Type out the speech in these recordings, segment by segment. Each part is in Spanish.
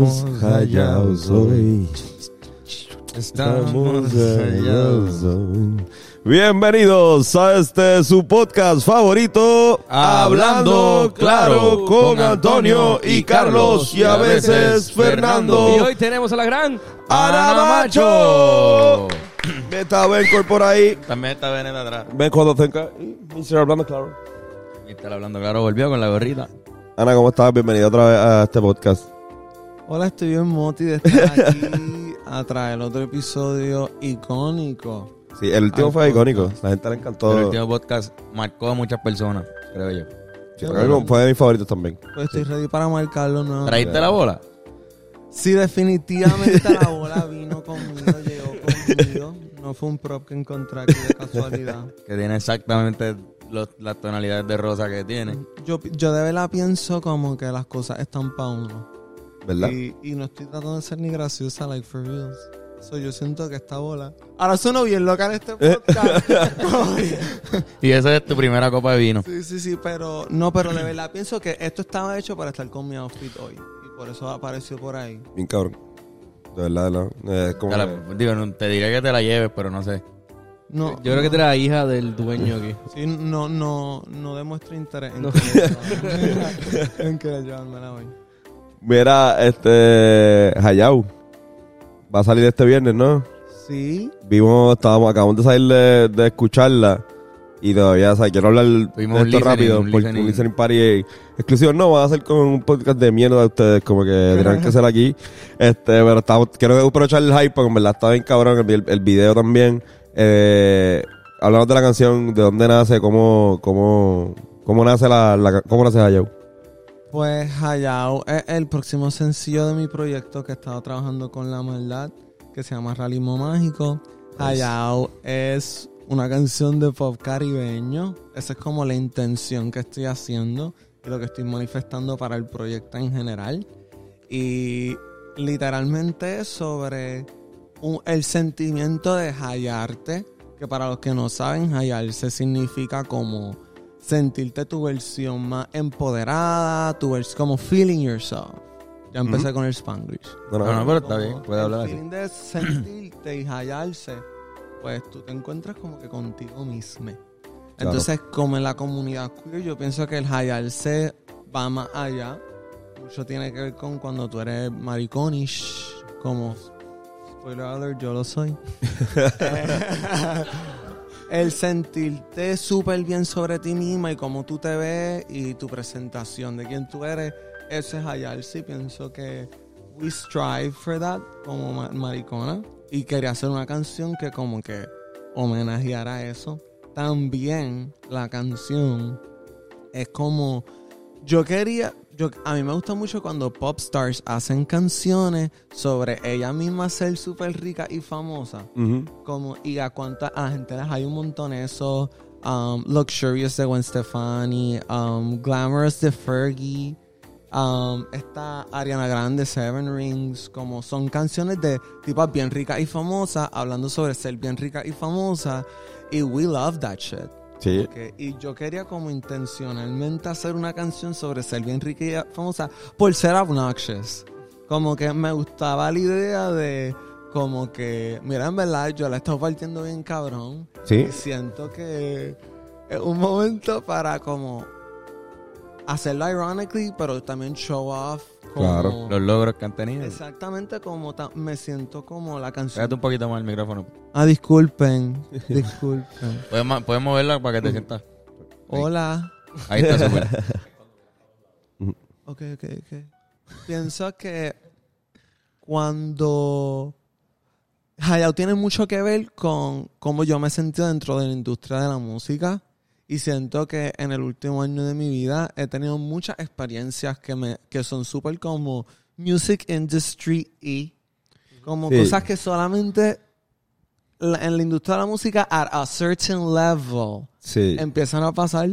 Estamos hallados hoy. Estamos hallados hoy. Bienvenidos a este su podcast favorito, Hablando Claro, con Antonio y Carlos y a veces Fernando. Y hoy tenemos a la gran Ana Macho. Está Bencor por ahí. También está Benet atrás. Ven cuando tenga. Y Mr. Hablando Claro. Y está hablando claro, volvió con la gorrita. Ana, ¿cómo estás? Bienvenida otra vez a este podcast. Hola, estoy bien moti de estar aquí a traer otro episodio icónico. Sí, el último fue podcast. icónico. La gente le encantó. El último podcast marcó a muchas personas, creo yo. Sí, pero fue de mis favoritos también. Pues estoy ready para marcarlo nuevo. ¿Traíste la bola? Sí, definitivamente la bola vino conmigo, llegó conmigo. No fue un prop que encontré aquí de casualidad. Que tiene exactamente los- las tonalidades de rosa que tiene. Yo, yo de verdad pienso como que las cosas están para uno. ¿Verdad? Y, y no estoy tratando de ser ni graciosa, like for reals. So, yo siento que esta bola. Ahora sueno bien loca en este podcast. Y esa es tu primera copa de vino. Sí, sí, sí, pero no, pero de verdad pienso que esto estaba hecho para estar con mi outfit hoy. Y por eso apareció por ahí. Bien cabrón. De verdad, no. Es como Te la- que- digo, no- te diré que te la lleves, pero no sé. No, Yo creo que tú eres la hija del dueño aquí. Sí, no, no, no demuestra interés en, No. que, en que llevármela hoy. Mira, este. Hayao. Va a salir este viernes, ¿no? Sí, Vimos, estábamos, acabamos de salir de, de escucharla. Y todavía, o sea, quiero hablar Tuvimos de un esto listening, rápido. un porque listening. un listening party exclusivo. No, van a hacer con un podcast de mierda de ustedes, como que tendrán que ser aquí. Este, pero estamos, quiero aprovechar el hype, porque en verdad está bien cabrón el, el video también. Eh, hablamos de la canción, de dónde nace, cómo, cómo, cómo nace la, la cómo nace Hayao. Pues Hayao es el próximo sencillo de mi proyecto que he estado trabajando con la maldad, que se llama Realismo Mágico. Hayao es una canción de pop caribeño. Esa es como la intención que estoy haciendo y lo que estoy manifestando para el proyecto en general. Y literalmente es sobre un- el sentimiento de hallarte, que para los que no saben, hallarse significa como sentirte tu versión más empoderada, tu versión como feeling yourself. Ya empecé con el Spanglish. No, no, No, no, pero está bien, puede el hablar así. feeling de sentirte y hallarse, pues tú te encuentras como que contigo mismo. Entonces, como en la comunidad queer, yo pienso que el hallarse va más allá. Mucho tiene que ver con cuando tú eres mariconish, como spoiler alert, yo lo soy. el sentirte súper bien sobre ti misma y cómo tú te ves y tu presentación de quién tú eres, eso es hallarse y pienso que we strive for that como ma- maricona y quería hacer una canción que como que homenajeara eso. También la canción es como yo quería yo a mí me gusta mucho cuando pop stars hacen canciones sobre ella misma ser súper rica y famosa. Como y a cuánta a gente les hay un montón eso um, Luxurious de Gwen Stefani um, Glamorous de Fergie um, esta Ariana Grande Seven Rings como son canciones de tipas bien ricas y famosas hablando sobre ser bien rica y famosa y we love that shit Sí. Y yo quería como intencionalmente hacer una canción sobre ser bien rica y famosa por ser obnoxious. Como que me gustaba la idea de como que, mira, en verdad yo la estado partiendo bien cabrón. Sí. Y siento que es un momento para como hacerlo ironically, pero también show off. Como, Claro. Los logros que han tenido. Exactamente como ta- me siento como la Pégate canción. un poquito más el micrófono. Ah, disculpen, disculpen. Puedes, puedes moverla para que te sientas. Hola. Ahí está súper. Ok, ok, ok. Pienso que cuando Hayao tiene mucho que ver con cómo yo me he sentido dentro de la industria de la música y siento que en el último año de mi vida he tenido muchas experiencias que me que son súper como music industry y como Sí. cosas que solamente la- en la industria de la música at a certain level Sí. empiezan a pasar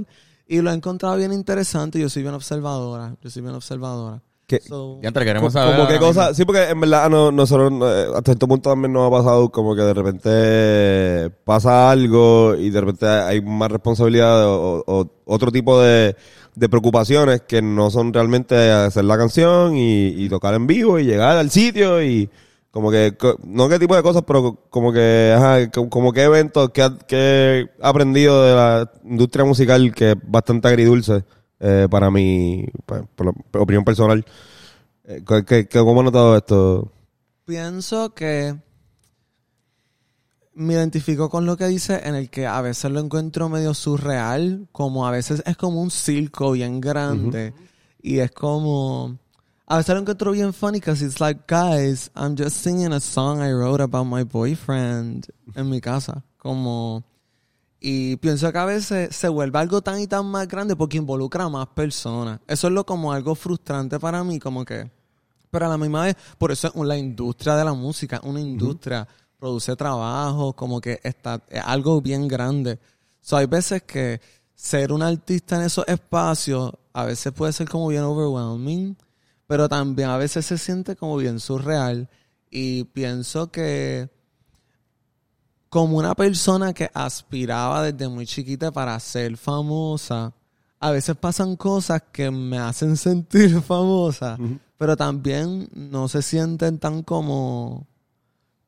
y lo he encontrado bien interesante. Yo soy bien observadora, yo soy bien observadora. Que- So, Ya entre queremos Co- saber. como que ahora cosas, sí, porque en verdad no, nosotros eh, hasta este punto también nos ha pasado como que de repente pasa algo y de repente hay más responsabilidad o, o- otro tipo de, de preocupaciones que no son realmente hacer la canción y, y tocar en vivo y llegar al sitio y como que, no qué tipo de cosas, pero co- como que, ajá, co- como qué eventos que he aprendido de la industria musical que es bastante agridulce eh, para mi, pues, por la opinión personal. Eh, ¿qué- qué- qué- ¿Cómo has notado esto? Pienso que me identifico con lo que dice en el que a veces lo encuentro medio surreal, como a veces es como un circo bien grande y es como a veces lo encuentro bien funny because it's like guys, I'm just singing a song I wrote about my boyfriend en mi casa, como y pienso que a veces se vuelve algo tan y tan más grande porque involucra a más personas. Eso es lo como algo frustrante para mí, como que pero a la misma vez, por eso es la industria de la música, una industria, produce trabajo, como que está es algo bien grande. So, hay veces que ser un artista en esos espacios a veces puede ser como bien overwhelming, pero también a veces se siente como bien surreal. Y pienso que como una persona que aspiraba desde muy chiquita para ser famosa, a veces pasan cosas que me hacen sentir famosa, pero también no se sienten tan como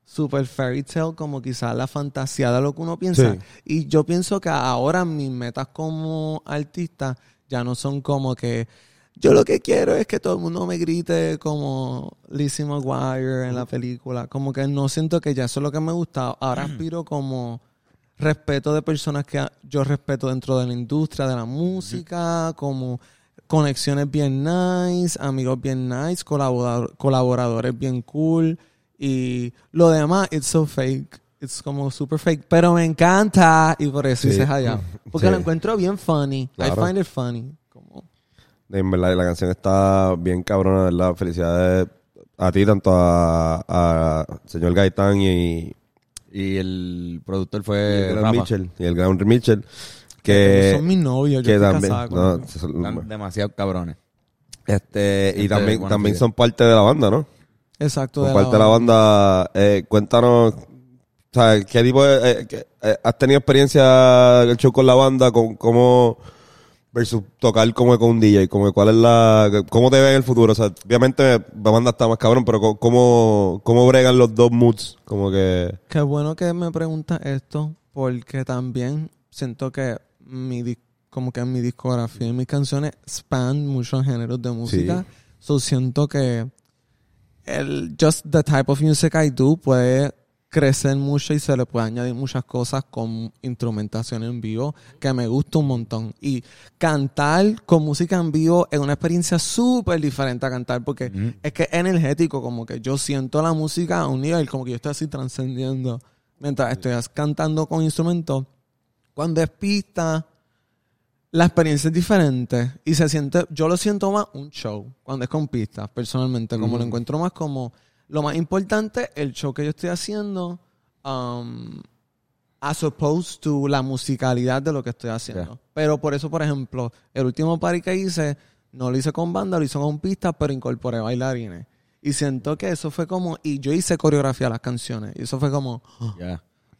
super fairy tale como quizás la fantasía de lo que uno piensa. Sí. Y yo pienso que ahora mis metas como artista ya no son como que yo lo que quiero es que todo el mundo me grite como Lizzie McGuire en la película. Como que no siento que ya eso es lo que me gusta. Ahora aspiro como respeto de personas que yo respeto dentro de la industria de la música, como conexiones bien nice, amigos bien nice, colaborador- colaboradores bien cool y lo demás, it's so fake. It's como super fake, pero me encanta y por eso Sí. hice allá. Porque Sí. lo encuentro bien funny. Claro. I find it funny. En verdad, la canción está bien cabrona, ¿verdad? Felicidades a ti, tanto a, a señor Gaitán y, Y el productor y fue el gran. Mitchell. Y el gran Mitchell. Que, son mis novios, yo que estoy también. casada con no, ellos. son- Están demasiado cabrones. este, y Gente también, también son parte de la banda, ¿no? Exacto. Son parte de la banda. Eh, cuéntanos, sea, ¿qué tipo de. eh, qué- eh, ¿Has tenido experiencia el show con la banda? Con, ¿Cómo. Versus tocar como con un DJ? Como, ¿Cuál es la. ¿Cómo te ves en el futuro? O sea, obviamente la banda está más cabrón, pero ¿cómo, cómo bregan los dos moods? Como que. Qué bueno que me preguntas esto, porque también siento que mi como que mi discografía y mis canciones span muchos géneros de música. So siento que el just the type of music I do puede crecer mucho y se le puede añadir muchas cosas con instrumentación en vivo que me gusta un montón. Y cantar con música en vivo es una experiencia súper diferente a cantar porque es que es energético, como que yo siento la música a un nivel como que yo estoy así trascendiendo mientras estoy cantando con instrumentos. Cuando es pista, la experiencia es diferente y se siente, yo lo siento más un show cuando es con pistas, personalmente, como lo encuentro más como lo más importante, el show que yo estoy haciendo, um, as opposed to la musicalidad de lo que estoy haciendo. Pero por eso, por ejemplo, el último party que hice, no lo hice con banda, lo hice con pistas, pero incorporé bailarines. Y siento que eso fue como, y yo hice coreografía a las canciones, y eso fue como,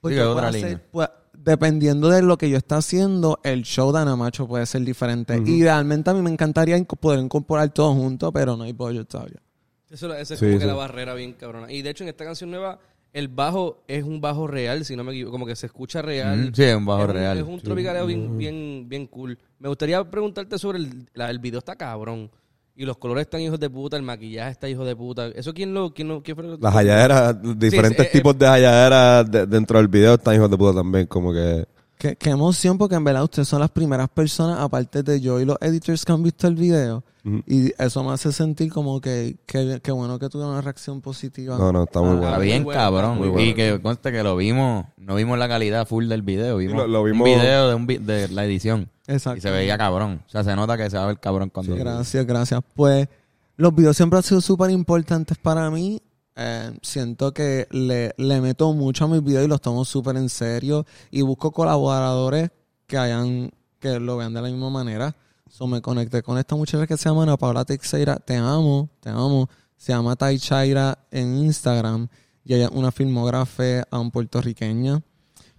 Sí, otra hacer- línea. pues, dependiendo de lo que yo esté haciendo, el show de Anamacho puede ser diferente. Y realmente a mí me encantaría poder incorporar todo junto, pero no hay budget todavía. Eso, esa es Sí, como sí. que la barrera bien cabrona. Y de hecho, en esta canción nueva, el bajo es un bajo real, si no me equivoco, como que se escucha real. Sí, es un bajo es real. Es un tropicaleo bien, bien, bien cool. Me gustaría preguntarte sobre el, la- el video está cabrón. Y los colores están hijos de puta, el maquillaje está hijo de puta. ¿Eso quién lo, quién lo, quién fue lo- Las halladeras, diferentes sí, eh, tipos de halladeras de- dentro del video están hijos de puta también. Como que. Qué, qué emoción, porque en verdad ustedes son las primeras personas, aparte de yo y los editors que han visto el video. Y eso me hace sentir como que que, que bueno que tuve una reacción positiva. No, no, está muy Ah, bueno. Está bien cabrón. muy bueno. Y que conste que lo vimos, no vimos la calidad full del video, vimos, lo- lo vimos- un video de, un vi- de la edición. Exacto. Y se veía cabrón. O sea, se nota que se va a ver cabrón cuando... Gracias, gracias. Pues los videos siempre han sido súper importantes para mí. Eh, siento que le, le meto mucho a mis videos y los tomo súper en serio. Y busco colaboradores que hayan, que lo vean de la misma manera. So me conecté con esta muchacha que se llama Ana Paula Teixeira. Te amo, te amo. Se llama Taichaira en Instagram. Y ella es una filmógrafa um, puertorriqueña.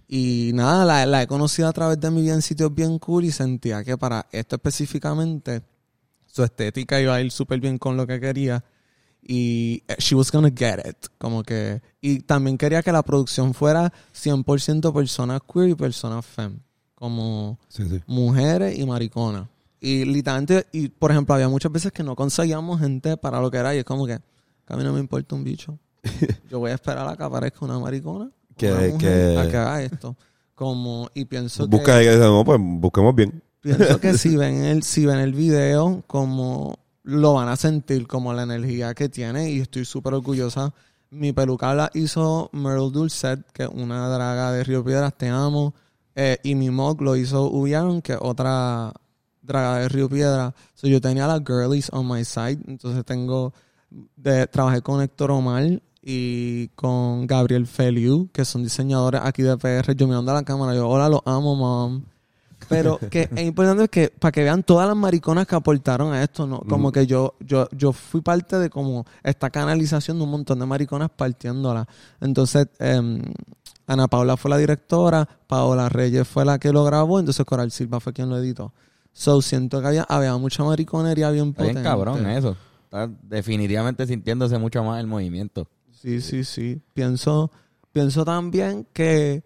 Y nada, la, la he conocido a través de mi vida en sitios bien cool y sentía que para esto específicamente su estética iba a ir súper bien con lo que quería. Y eh, she was gonna get it. Como que. Y también quería que la producción fuera 100% personas queer y personas femme. Como Sí, sí. mujeres y mariconas. Y literalmente, y por ejemplo, había muchas veces que no conseguíamos gente para lo que era. Y es como que, que a mí no me importa un bicho. Yo voy a esperar a que aparezca una maricona. Que- una mujer, que- a que haga esto. Como, y pienso Busca que dicen, no, pues busquemos bien. pienso que si ven el si ven el video como lo van a sentir como la energía que tiene y estoy súper orgullosa. Mi peluca la hizo Meryl Dulcet que es una draga de Río Piedras te amo. Eh, y mi mug lo hizo Ubiaron que es otra draga de Río Piedras. So, yo tenía las girlies on my side entonces tengo de, trabajé con Héctor Omar y con Gabriel Feliu que son diseñadores aquí de PR yo mirando a la cámara yo hola los amo mom pero que es importante que para que vean todas las mariconas que aportaron a esto, ¿no? Como que yo, yo, yo fui parte de como esta canalización de un montón de mariconas partiéndola. Entonces, em, Ana Paula fue la directora, Paola Reyes fue la que lo grabó, entonces Coral Silva fue quien lo editó. So siento que había, había mucha mariconería bien Está potente. bien cabrón eso. Está definitivamente sintiéndose mucho más el movimiento. Sí, sí, sí. Pienso, pienso también que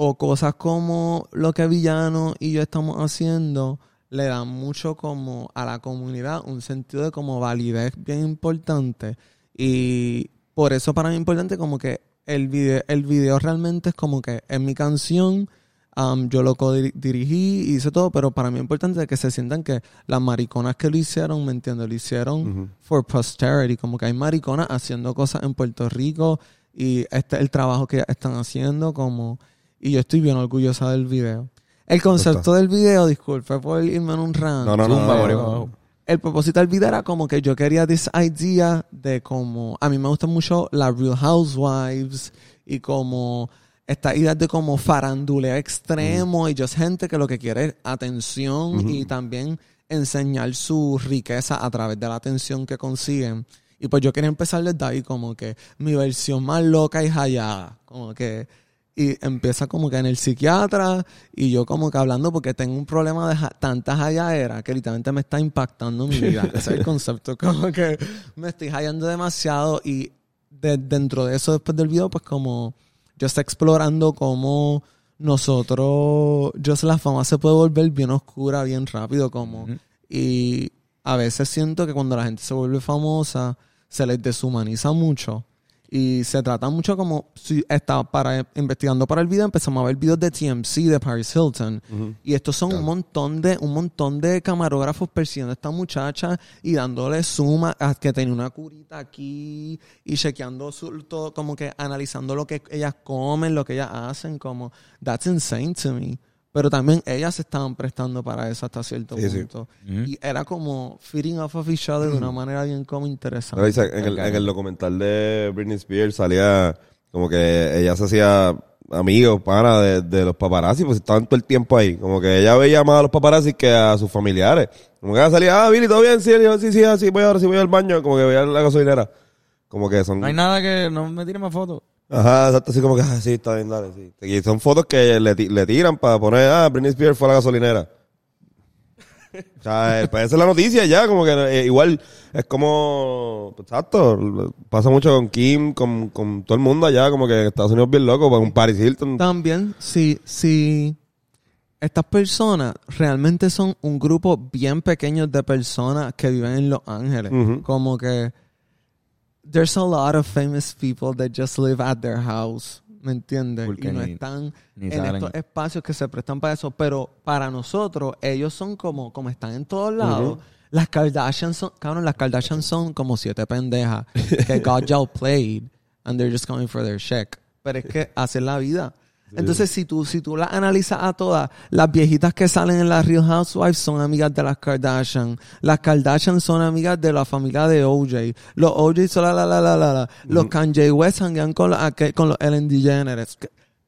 o cosas como lo que Villano y yo estamos haciendo le dan mucho como a la comunidad un sentido de como validez bien importante. Y por eso para mí es importante como que el video, el video realmente es como que es mi canción um, yo lo dirigí hice todo pero para mí es importante que se sientan que las mariconas que lo hicieron me entiendo lo hicieron for posterity, como que hay mariconas haciendo cosas en Puerto Rico y este es el trabajo que están haciendo como y yo estoy bien orgullosa del video. El concepto del video, disculpe por irme en un rant. No, no, no. No, no. El propósito del video era como que yo quería this idea de como a mí me gusta mucho las Real Housewives y como esta idea de como faranduleo extremo y just gente que lo que quiere es atención y también enseñar su riqueza a través de la atención que consiguen. Y pues yo quería empezar desde ahí como que mi versión más loca y hallada. Como que y empieza como que en el psiquiatra y yo como que hablando porque tengo un problema de ja- tantas halladeras que literalmente me está impactando mi vida. Ese es el concepto, como que me estoy hallando demasiado y de- dentro de eso después del video pues como yo estoy explorando cómo nosotros, yo sé la fama se puede volver bien oscura bien rápido como y a veces siento que cuando la gente se vuelve famosa se les deshumaniza mucho y se trata mucho como si estaba para investigando para el video empezamos a ver videos de TMC de Paris Hilton y estos son un montón de un montón de camarógrafos persiguiendo a esta muchacha y dándole suma a que tenía una curita aquí y chequeando su, todo como que analizando lo que ellas comen lo que ellas hacen como that's insane to me pero también ellas se estaban prestando para eso hasta cierto Sí, sí. punto Ujú. y era como feeding off of each other de una manera bien como interesante Pero en, el, en el documental de Britney Spears salía como que ella se hacía amigos, pana, de, de los paparazzi, pues estaban todo el tiempo ahí. Como que ella veía más a los paparazzi que a sus familiares. Como que ella salía, ah, Billy, ¿todo bien? Sí, yo, sí, sí, sí, voy ahora, sí voy al baño. Como que veía la gasolinera. Como que son... No hay nada que no me tire más fotos. Ajá, exacto, así como que, ah, sí, está bien, dale, sí. Y son fotos que le, le tiran para poner, ah, Britney Spears fue a la gasolinera. O sea, eh, pues esa es la noticia ya, como que eh, igual es como, exacto, pasa mucho con Kim, con, con todo el mundo allá, como que Estados Unidos bien loco, con Paris Hilton. También, si, si estas personas realmente son un grupo bien pequeño de personas que viven en Los Ángeles. Como que there's a lot of famous people that just live at their house. ¿Me entiendes? Porque Y no ni- están ni en estos espacios que se prestan para eso. Pero para nosotros, ellos son como, como están en todos lados. Las Kardashians son, cabrón, las Kardashians son como siete pendejas que God y'all played and they're just coming for their check. Pero es que hacen la vida. Entonces, si tú, si tú las analizas a todas, las viejitas que salen en las Real Housewives son amigas de las Kardashian. Las Kardashian son amigas de la familia de OJ. Los OJ son la la la la la. la. Los Kanye West hanguean con aquel- con los Ellen DeGeneres.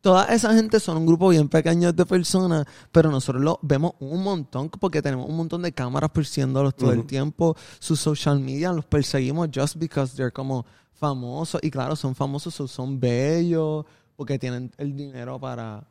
Toda esa gente son un grupo bien pequeño de personas, pero nosotros lo vemos un montón porque tenemos un montón de cámaras persiguiéndolos todo el tiempo. Sus social media los perseguimos just because they're como famosos. Y claro, son famosos, so- son bellos, porque tienen el dinero para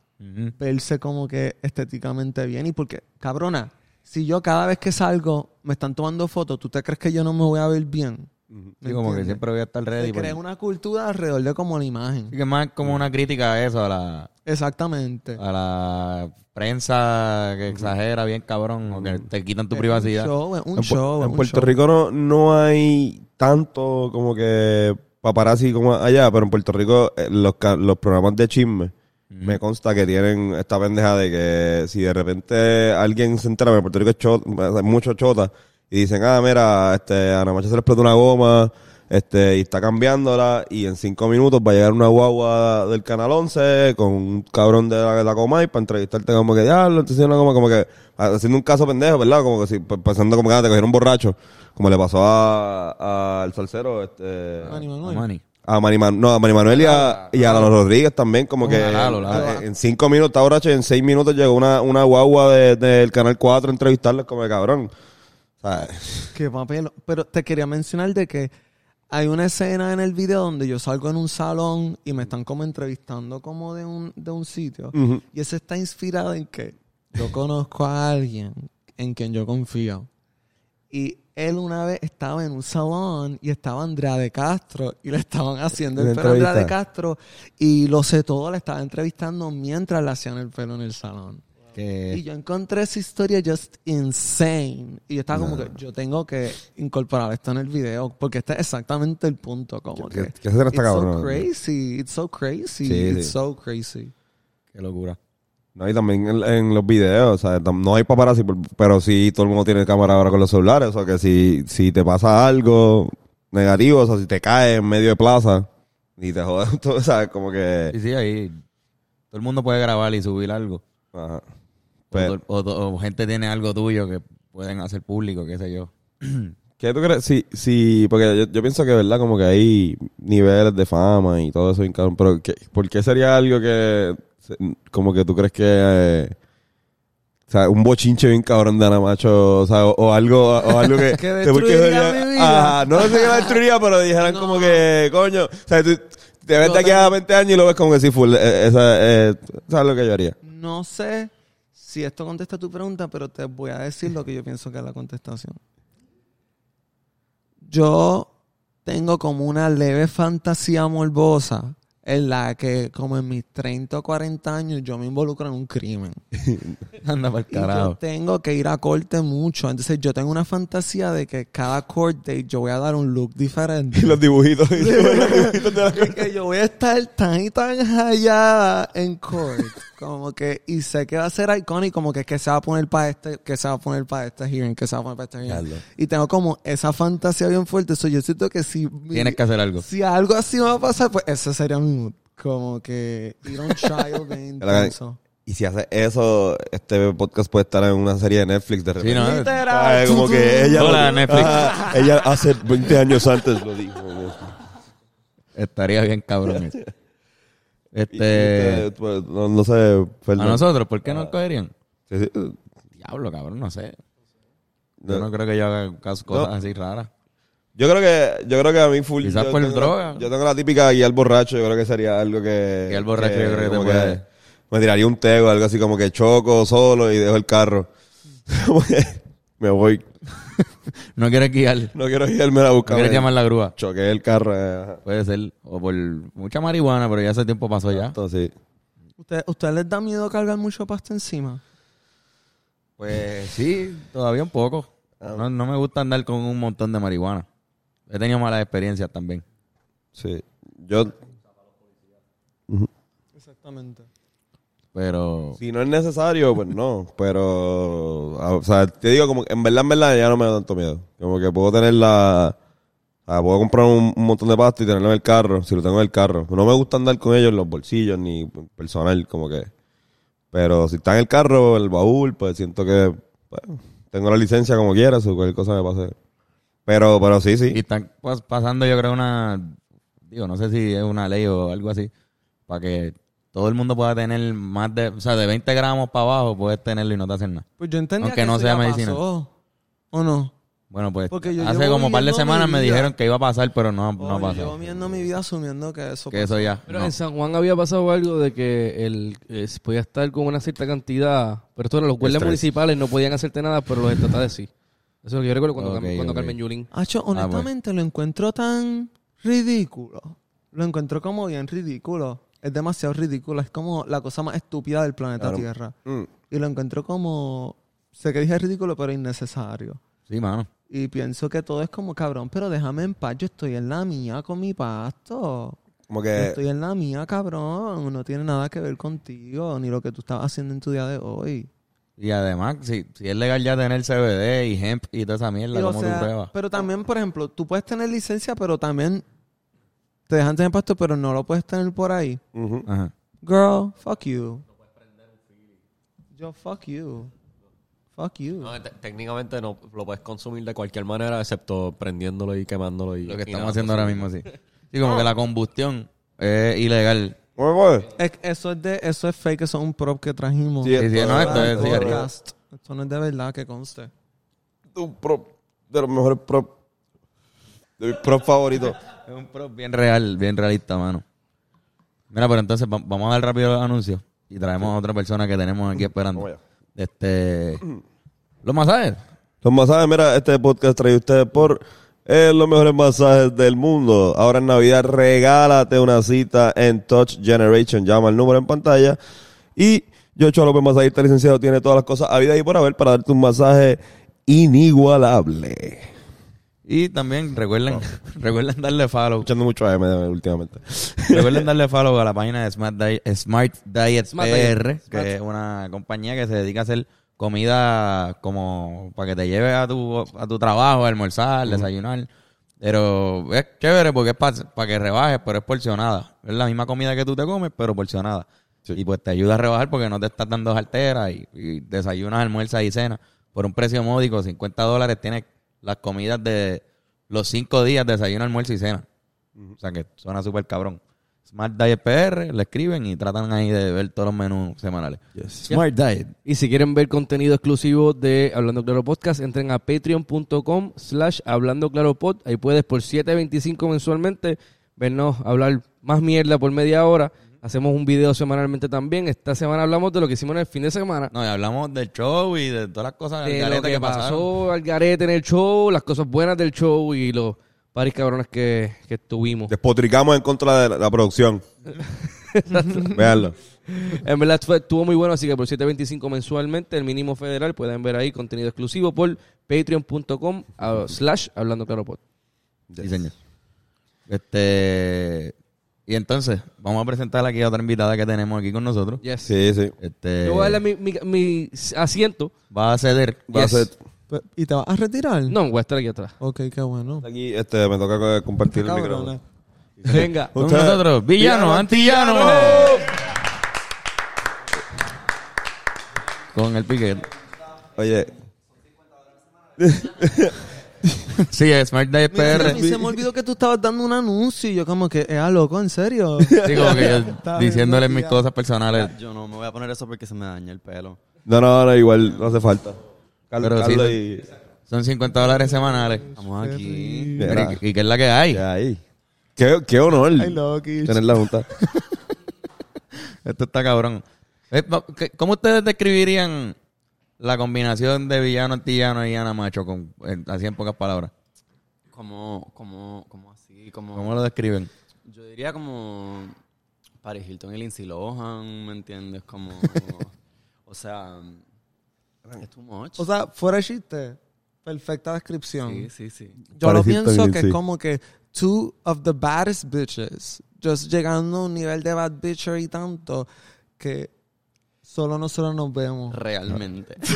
verse como que estéticamente bien. Y porque, cabrona, si yo cada vez que salgo me están tomando fotos, ¿tú te crees que yo no me voy a ver bien? ¿Me Sí, como que siempre voy a estar ready. Se crea una cultura alrededor de como la imagen. Sí, que es más como una crítica a eso, a la, Exactamente. a la prensa que exagera bien cabrón o que te quitan tu privacidad. Un show, es un en, show. es en un Puerto show. Rico no, no hay tanto como que paparazzi como allá, pero en Puerto Rico eh, los, ca- los programas de chisme me consta que tienen esta pendeja de que si de repente alguien se entera, en Puerto Rico es chota, hay mucho chota, y dicen, ah, mira, este, a Ana Macha se le explotó una goma, este, y está cambiándola, y en cinco minutos va a llegar una guagua del Canal 11 con un cabrón de la, de la Comay para entrevistarte como que, diablo, entonces una goma, como que, haciendo un caso pendejo, ¿verdad? Como que si, pensando como que ah, te cogieron borracho, como le pasó a, a- al salsero, este... Manny Manuel. A Manny, Man- no, a Manny Manuel y a, y a Lalo Rodríguez también, como que a Lalo, en- Lalo. en cinco minutos está borracho y en seis minutos llegó una, una guagua de- del Canal 4 a entrevistarles como de cabrón. Sea, Qué papel. Pero te quería mencionar de que hay una escena en el video donde yo salgo en un salón y me están como entrevistando como de un, de un sitio. Y eso está inspirado en que yo conozco a alguien en quien yo confío. Y él una vez estaba en un salón y estaba Andrea de Castro y le estaban haciendo el pelo a Andrea de. Castro y lo sé todo, le estaba entrevistando mientras le hacían el pelo en el salón. Y yo encontré esa historia just insane. Y yo estaba como que yo tengo que incorporar esto en el video porque este es exactamente el punto. Como ¿Qué- que. qué está it's cabrón? so crazy. It's so crazy. Sí, it's sí. so crazy. qué locura. no, y también en, en los videos, o sea, no hay paparazzi, pero sí todo el mundo tiene cámara ahora con los celulares, o sea, que si, si te pasa algo negativo, o sea, si te caes en medio de plaza y te jodas, todo, o sea, como que... Sí, sí, ahí todo el mundo puede grabar y subir algo. Ajá. O, Pero- o- o gente tiene algo tuyo que pueden hacer público, qué sé yo. ¿Qué tú crees? Sí, sí, porque yo, yo pienso que, ¿verdad? Como que hay niveles de fama y todo eso, pero ¿qué, ¿por qué sería algo que, como que tú crees que, eh, o sea, un bochinche bien cabrón de Ana Macho, o sea, o, o algo, o algo que... Que ¿por qué destruiría mi vida. Ajá, no sé que la destruiría, pero dijeran No. como que, coño, o sea, tú te ves de aquí a 20 años y lo ves como que sí, full, eh, esa, eh, ¿sabes lo que yo haría? No sé si esto contesta tu pregunta, pero te voy a decir lo que yo pienso que es la contestación. Yo tengo como una leve fantasía morbosa en la que como en mis 30 o 40 años yo me involucro en un crimen. Anda para el Y yo carajo. tengo que ir a corte mucho. Entonces yo tengo una fantasía de que cada court date yo voy a dar un look diferente. Y los dibujitos, y los dibujitos de la que yo voy a estar tan y tan hallada en court. Como que, y sé que va a ser icónico, como que, que se va a poner para este, que se va a poner para este hearing, que se va a poner para este hearing. Y tengo como esa fantasía bien fuerte. So, yo siento que si, Tienes que hacer algo. si algo así me va a pasar, pues ese sería mi mood. Como que ir a un child bien intenso. Y si hace eso, este podcast puede estar en una serie de Netflix de repente. Sí, ¿no? Literal. Ay, como que ella, Hola, lo- Netflix. Ajá, ella hace 20 años antes lo dijo. Estaría bien cabrón eso. Este, usted, pues, no, no sé, a nosotros, ¿por qué nos cogerían? Sí, sí. Diablo, cabrón, no sé. Yo No. no creo que yo haga cosas No. así raras. Yo creo que, yo creo que a mí full. Quizás yo por tengo droga. La, yo tengo la típica guía al borracho, yo creo que sería algo que. Guía al borracho, yo creo que te como puede- Me tiraría un tego, algo así como que choco solo y dejo el carro. Que me voy. No quieres guiar. No quiero irme a No buscar. quieres llamar la grúa. Choqué el carro. eh. Puede ser. O por mucha marihuana, pero ya ese tiempo pasó ya. Entonces, ¿Usted, ¿Usted les da miedo cargar mucho pasta encima? Pues sí, todavía un poco. No, no me gusta andar con un montón de marihuana. He tenido malas experiencias también. sí. Yo, Exactamente. Pero Si no es necesario, pues no. Pero, ah, o sea, te digo, como que en verdad, en verdad, ya no me da tanto miedo. Como que puedo tener la. O sea, puedo comprar un, un montón de pasta y tenerlo en el carro, si lo tengo en el carro. No me gusta andar con ellos en los bolsillos ni personal, como que. Pero si está en el carro, en el baúl, pues siento que. pues, tengo la licencia como quiera, si cualquier cosa me pase. Pero, pero sí, sí. y están pas- pasando yo creo una... Digo, no sé si es una ley o algo así. Para que todo el mundo pueda tener más de, o sea, de 20 gramos para abajo, puedes tenerlo y no te hacen nada. Pues yo entendía Aunque que no eso sea ya medicinal. pasó. ¿O no? Bueno, pues Porque yo hace como un par de semanas me dijeron que iba a pasar, pero no, no Oh, ha yo llevo viendo mi vida asumiendo que eso Que eso ya. Pero no. en San Juan había pasado algo de que el eh, podía estar con una cierta cantidad, pero esto los guardias municipales no podían hacerte nada, pero los estatales sí. Eso es lo que yo recuerdo cuando, Cam- cuando. Carmen Yulín. Pues. honestamente lo encuentro tan ridículo. Lo encuentro como bien ridículo. Es demasiado ridículo. Es como la cosa más estúpida del planeta Claro. Tierra. Mm. Y lo encuentro como... Sé que dije ridículo, pero innecesario. Sí, mano. Y pienso que todo es como cabrón, pero déjame en paz. Yo estoy en la mía con mi pasto. Como Yo que estoy en la mía, cabrón. No tiene nada que ver contigo, ni lo que tú estás haciendo en tu día de hoy. Y además, si, si es legal ya tener CBD y hemp y toda esa mierda, Y, o como sea, tú pruebas? pero también, por ejemplo, tú puedes tener licencia, pero también te dejan tener pasto, pero no lo puedes tener por ahí. Ujú. Ajá. Girl, fuck you. Yo, fuck you. Fuck you. No, te- técnicamente no lo puedes consumir de cualquier manera excepto prendiéndolo y quemándolo y Lo que y estamos nada, haciendo pues, ahora mismo, sí. Sí, como que la combustión es ilegal. ¿Cómo fue? Es- eso, es de, eso es fake, eso es un prop que trajimos. Sí, Sí, sí, no, esto es cigarrillo. podcast. Esto no es de verdad, que conste. Un prop de los mejores prop. De mis prop favoritos. Es un prop bien real, bien realista, mano. Mira, pero entonces va- vamos a dar rápido los anuncios y traemos a otra persona que tenemos aquí esperando. Este. Los masajes. Los masajes, mira, este podcast trae ustedes por eh, los mejores masajes del mundo. Ahora en Navidad, regálate una cita en Touch Generation. Llama el número en pantalla. Y Yocho López Masajista Licenciado tiene todas las cosas a vida y por haber para darte un masaje inigualable. Y también recuerden, recuerden darle follow. Escuchando mucho AM últimamente. recuerden darle follow a la página de Smart Diet, Smart Diet Smart PR, Diet. que es una compañía que se dedica a hacer comida como para que te lleves a tu, a tu trabajo, a almorzar, desayunar. Pero es chévere porque es para que rebajes, pero es porcionada. Es la misma comida que tú te comes, pero porcionada. Sí. Y pues te ayuda a rebajar porque no te estás dando alteras y, y desayunas, almuerzas y cenas por un precio módico, 50 dólares, tienes las comidas de los cinco días, desayuno, almuerzo y cena. O sea que suena súper cabrón. Smart Diet PR, le escriben y tratan ahí de ver todos los menús semanales. Smart Diet. Y si quieren ver contenido exclusivo de Hablando Claro Podcast, entren a patreon.com slash Hablando Claro Pod. Ahí puedes por 7.25 mensualmente vernos hablar más mierda por media hora. Hacemos un video semanalmente también. Esta semana hablamos de lo que hicimos en el fin de semana. No, y hablamos del show y de todas las cosas de al lo garete que, que pasaron. pasó al garete en el show, las cosas buenas del show y los paris cabrones que, que tuvimos. Despotricamos en contra de la, la producción. Veanlo. En verdad fue- estuvo muy bueno, así que por 7.25 mensualmente, el mínimo federal, pueden ver ahí contenido exclusivo por patreon.com slash hablando claro pod. Sí, señor. Este. Y entonces, vamos a presentar aquí a otra invitada que tenemos aquí con nosotros. Yes. Sí, sí. Este. Yo voy a darle mi, mi- mi asiento. Va a ceder. Va a Yes. Pe- ¿Y te vas a retirar? No, voy a estar aquí atrás. Ok, qué bueno. Aquí este, me toca eh, compartir el micrófono. Venga. Con Usted- nosotros, villano, Villano, antillano. Con el piquete. Oye, Sí, es Smart Diet PR. mí se me olvidó que tú estabas dando un anuncio y yo como que, eh, loco, ¿en serio? Sí, como que yo diciéndole mis cosas personales. Yo no me voy a poner eso porque se me daña el pelo. no, no, no, igual no hace falta. Carlos, Pero sí, Carlos sí. y... Son 50 dólares semanales. Estamos aquí. Mira, ¿Y, y qué es la que hay? ¿qué hay? Qué, qué honor tener la junta. Esto está cabrón. Eh, pa- ¿qué- ¿Cómo ustedes describirían la combinación de villano, antillano y Ana Macho con, en- así en pocas palabras? Como, como, como así, como... ¿Cómo lo describen? Yo diría como Paris Hilton y Lindsay Lohan, ¿me entiendes? Como... o sea... Es too much. O sea, fuera de chiste, perfecta descripción. sí, sí, sí. Yo lo pienso bien, que sí. es como que two of the baddest bitches, just llegando a un nivel de bad bitcher y tanto que solo nosotros nos vemos. Realmente.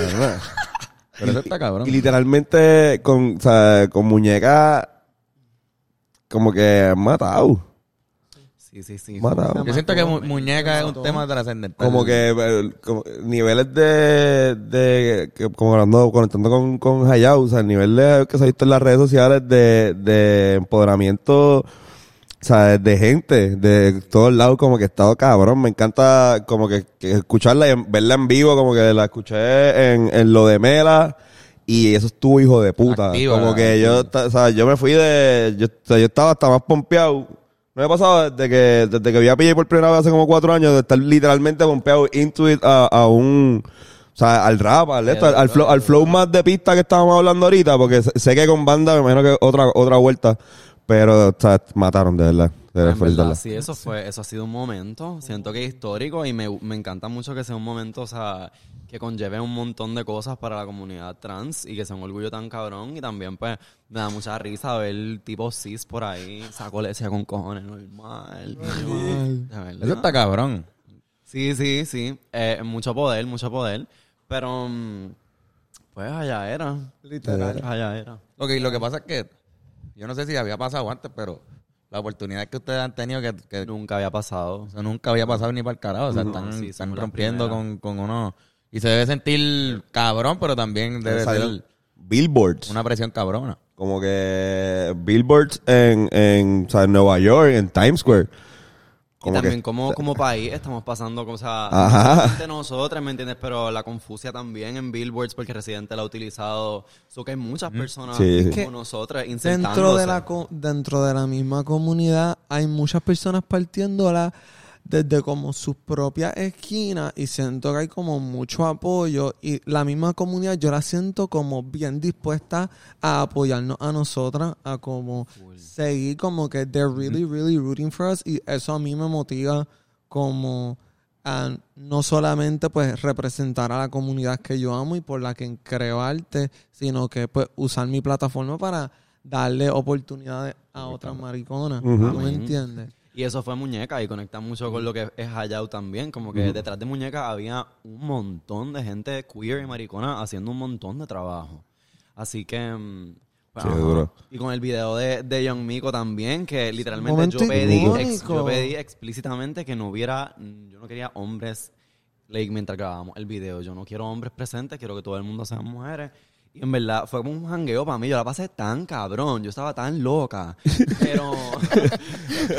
Pero eso está cabrón. Y literalmente con, o sea, con muñeca como que matado. Sí, sí, sí. Yo siento que mu- muñeca es un tema trascendental. Como que como niveles de, de que, como hablando, conectando con, con Hayao, o sea, el nivel de, que se ha visto en las redes sociales de, de empoderamiento sea, de gente de todos lados como que he estado cabrón. Me encanta como que, que escucharla y verla en vivo, como que la escuché en, en lo de Mela y eso estuvo hijo de puta. Activa, como que yo, o sea, yo me fui de, yo, o sea, yo estaba hasta más pompeado. No me ha pasado desde que, desde que vi a PJ por primera vez hace como cuatro años de estar literalmente pompeado into it a, a un, o sea, al rap, al, esto, al, al flow, al flow más de pista que estábamos hablando ahorita, porque sé que con banda me imagino que otra, otra vuelta, pero, o sea, mataron de verdad. De En verdad, felicitarla. sí, eso fue, eso ha sido un momento, siento que es histórico y me, me encanta mucho que sea un momento, o sea, que conlleve un montón de cosas para la comunidad trans y que sea un orgullo tan cabrón y también pues me da mucha risa ver tipo cis por ahí, saco leche con cojones, normal. De verdad. Eso está cabrón. Sí, sí, sí, eh, mucho poder, mucho poder, pero mm, pues allá era, Literal. allá era. Lo que, lo que pasa es que yo no sé si había pasado antes, pero la oportunidad que ustedes han tenido que, que Nunca había pasado. eso nunca había pasado ni para el carajo. O sea, están, sí, están rompiendo con, con uno. Y se debe sentir cabrón, pero también debe ser Billboards. una presión cabrona. Como que billboards en, en, o sea, en Nueva York, en Times Square. Y también que- como, como país estamos pasando, no solamente nosotros, ¿me entiendes? Pero la confusia también en Billboards porque Residente la ha utilizado. So que hay muchas personas Sí, sí. como Que nosotras Dentro de, la, co- dentro de la misma comunidad hay muchas personas partiéndola desde como sus propias esquinas y siento que hay como mucho apoyo y la misma comunidad yo la siento como bien dispuesta a apoyarnos a nosotras, a como seguir como que they're really, really rooting for us y eso a mí me motiva como a no solamente pues representar a la comunidad que yo amo y por la que creo arte, sino que pues usar mi plataforma para darle oportunidades a otras mariconas. ¿Tú me entiendes? Y eso fue Muñeca y conecta mucho con lo que es Hayao también. Como que detrás de Muñeca había un montón de gente queer y maricona haciendo un montón de trabajo. Así que... mm, duro. Y con el video de, de Young Miko también, que literalmente yo pedí, ex- yo pedí explícitamente que no hubiera... mm, Yo no quería hombres like, mientras grabábamos el video. Yo no quiero hombres presentes, quiero que todo el mundo sean mujeres. Y en verdad fue como un jangueo para mí. Yo la pasé tan cabrón. Yo estaba tan loca. Pero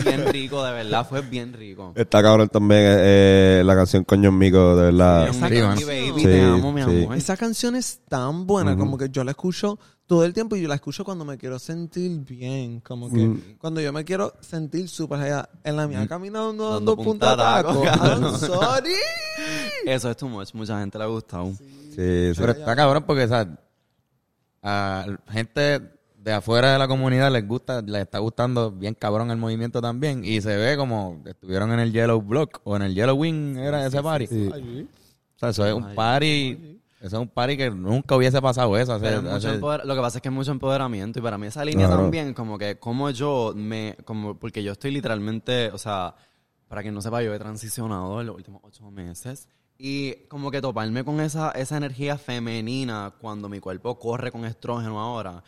bien rico, de verdad. Fue bien rico. Está cabrón también eh, la canción Coño Mico, de verdad. Esa canción. mi baby, Sí, te amo, mi sí. amor. Esa canción es tan buena, como que yo la escucho todo el tiempo y yo la escucho cuando me quiero sentir bien, como que cuando yo me quiero sentir súper allá en la mía caminando dando, Dando punta punta taco. taco, I'm sorry. Eso es too much. Mucha gente le ha gustado. Sí, sí. Pero está cabrón porque, o sea, a gente de afuera de la comunidad les gusta, les está gustando bien cabrón el movimiento también. Y se ve como estuvieron en el Yellow Block o en el Yellow Wing, era ese party. O sea, eso es un party, eso es un party que nunca hubiese pasado eso. hace- Pero mucho hace- empoder- lo que pasa es que es mucho empoderamiento y para mí esa línea Claro. también como que como yo me como porque yo estoy literalmente o sea para quien no sepa yo he transicionado en los últimos ocho meses y como que toparme con esa esa energía femenina cuando mi cuerpo corre con estrógeno ahora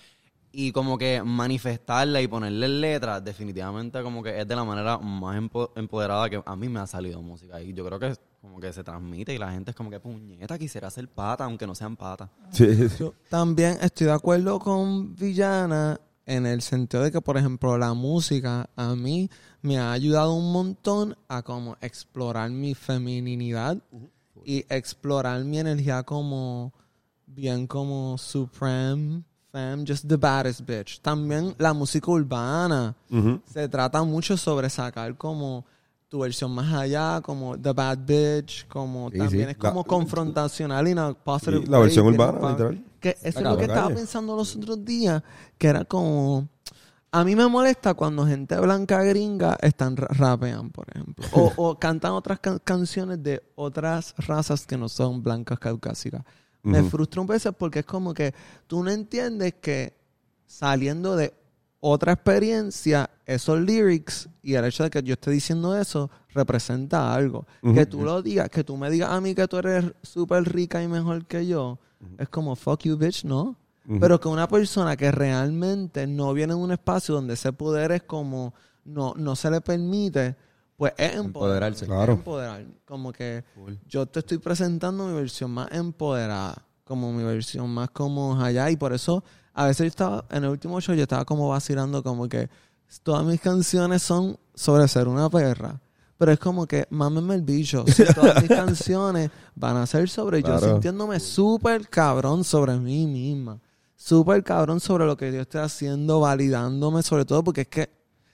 y como que manifestarla y ponerle letras definitivamente como que es de la manera más empo- empoderada que a mí me ha salido música. Y yo creo que como que se transmite y la gente es como que puñeta quisiera ser pata aunque no sean patas Sí, sí. Yo también estoy de acuerdo con Villana en el sentido de que, por ejemplo, la música a mí me ha ayudado un montón a como explorar mi y explorar mi energía como bien como supreme femme, just the baddest bitch. También la música urbana se trata mucho sobre sacar como tu versión más allá, como the bad bitch, como Sí, también sí. es como La- confrontacional y una positive la versión urbana, literal. Que eso es lo que la estaba calle. pensando los otros días, que era como a mí me molesta cuando gente blanca gringa están ra- rapean, por ejemplo, o, o cantan otras can- canciones de otras razas que no son blancas caucásicas. Me frustra un veces porque es como que tú no entiendes que saliendo de otra experiencia, esos lyrics y el hecho de que yo esté diciendo eso representa algo. Que tú lo digas, que tú me digas a mí que tú eres súper rica y mejor que yo, es como fuck you bitch, ¿no? Pero que una persona que realmente no viene de un espacio donde ese poder es como no, no se le permite, pues es empoderar. Empoderarse. Claro. Es empoderar. Como que yo te estoy presentando mi versión más empoderada, como mi versión más como allá y por eso a veces yo estaba en el último show yo estaba como vacilando como que todas mis canciones son sobre ser una perra. Pero es como que, mámenme el bicho. Si todas mis canciones van a ser sobre yo sintiéndome súper cabrón sobre mí misma. Súper cabrón sobre lo que yo estoy haciendo, validándome sobre todo porque es que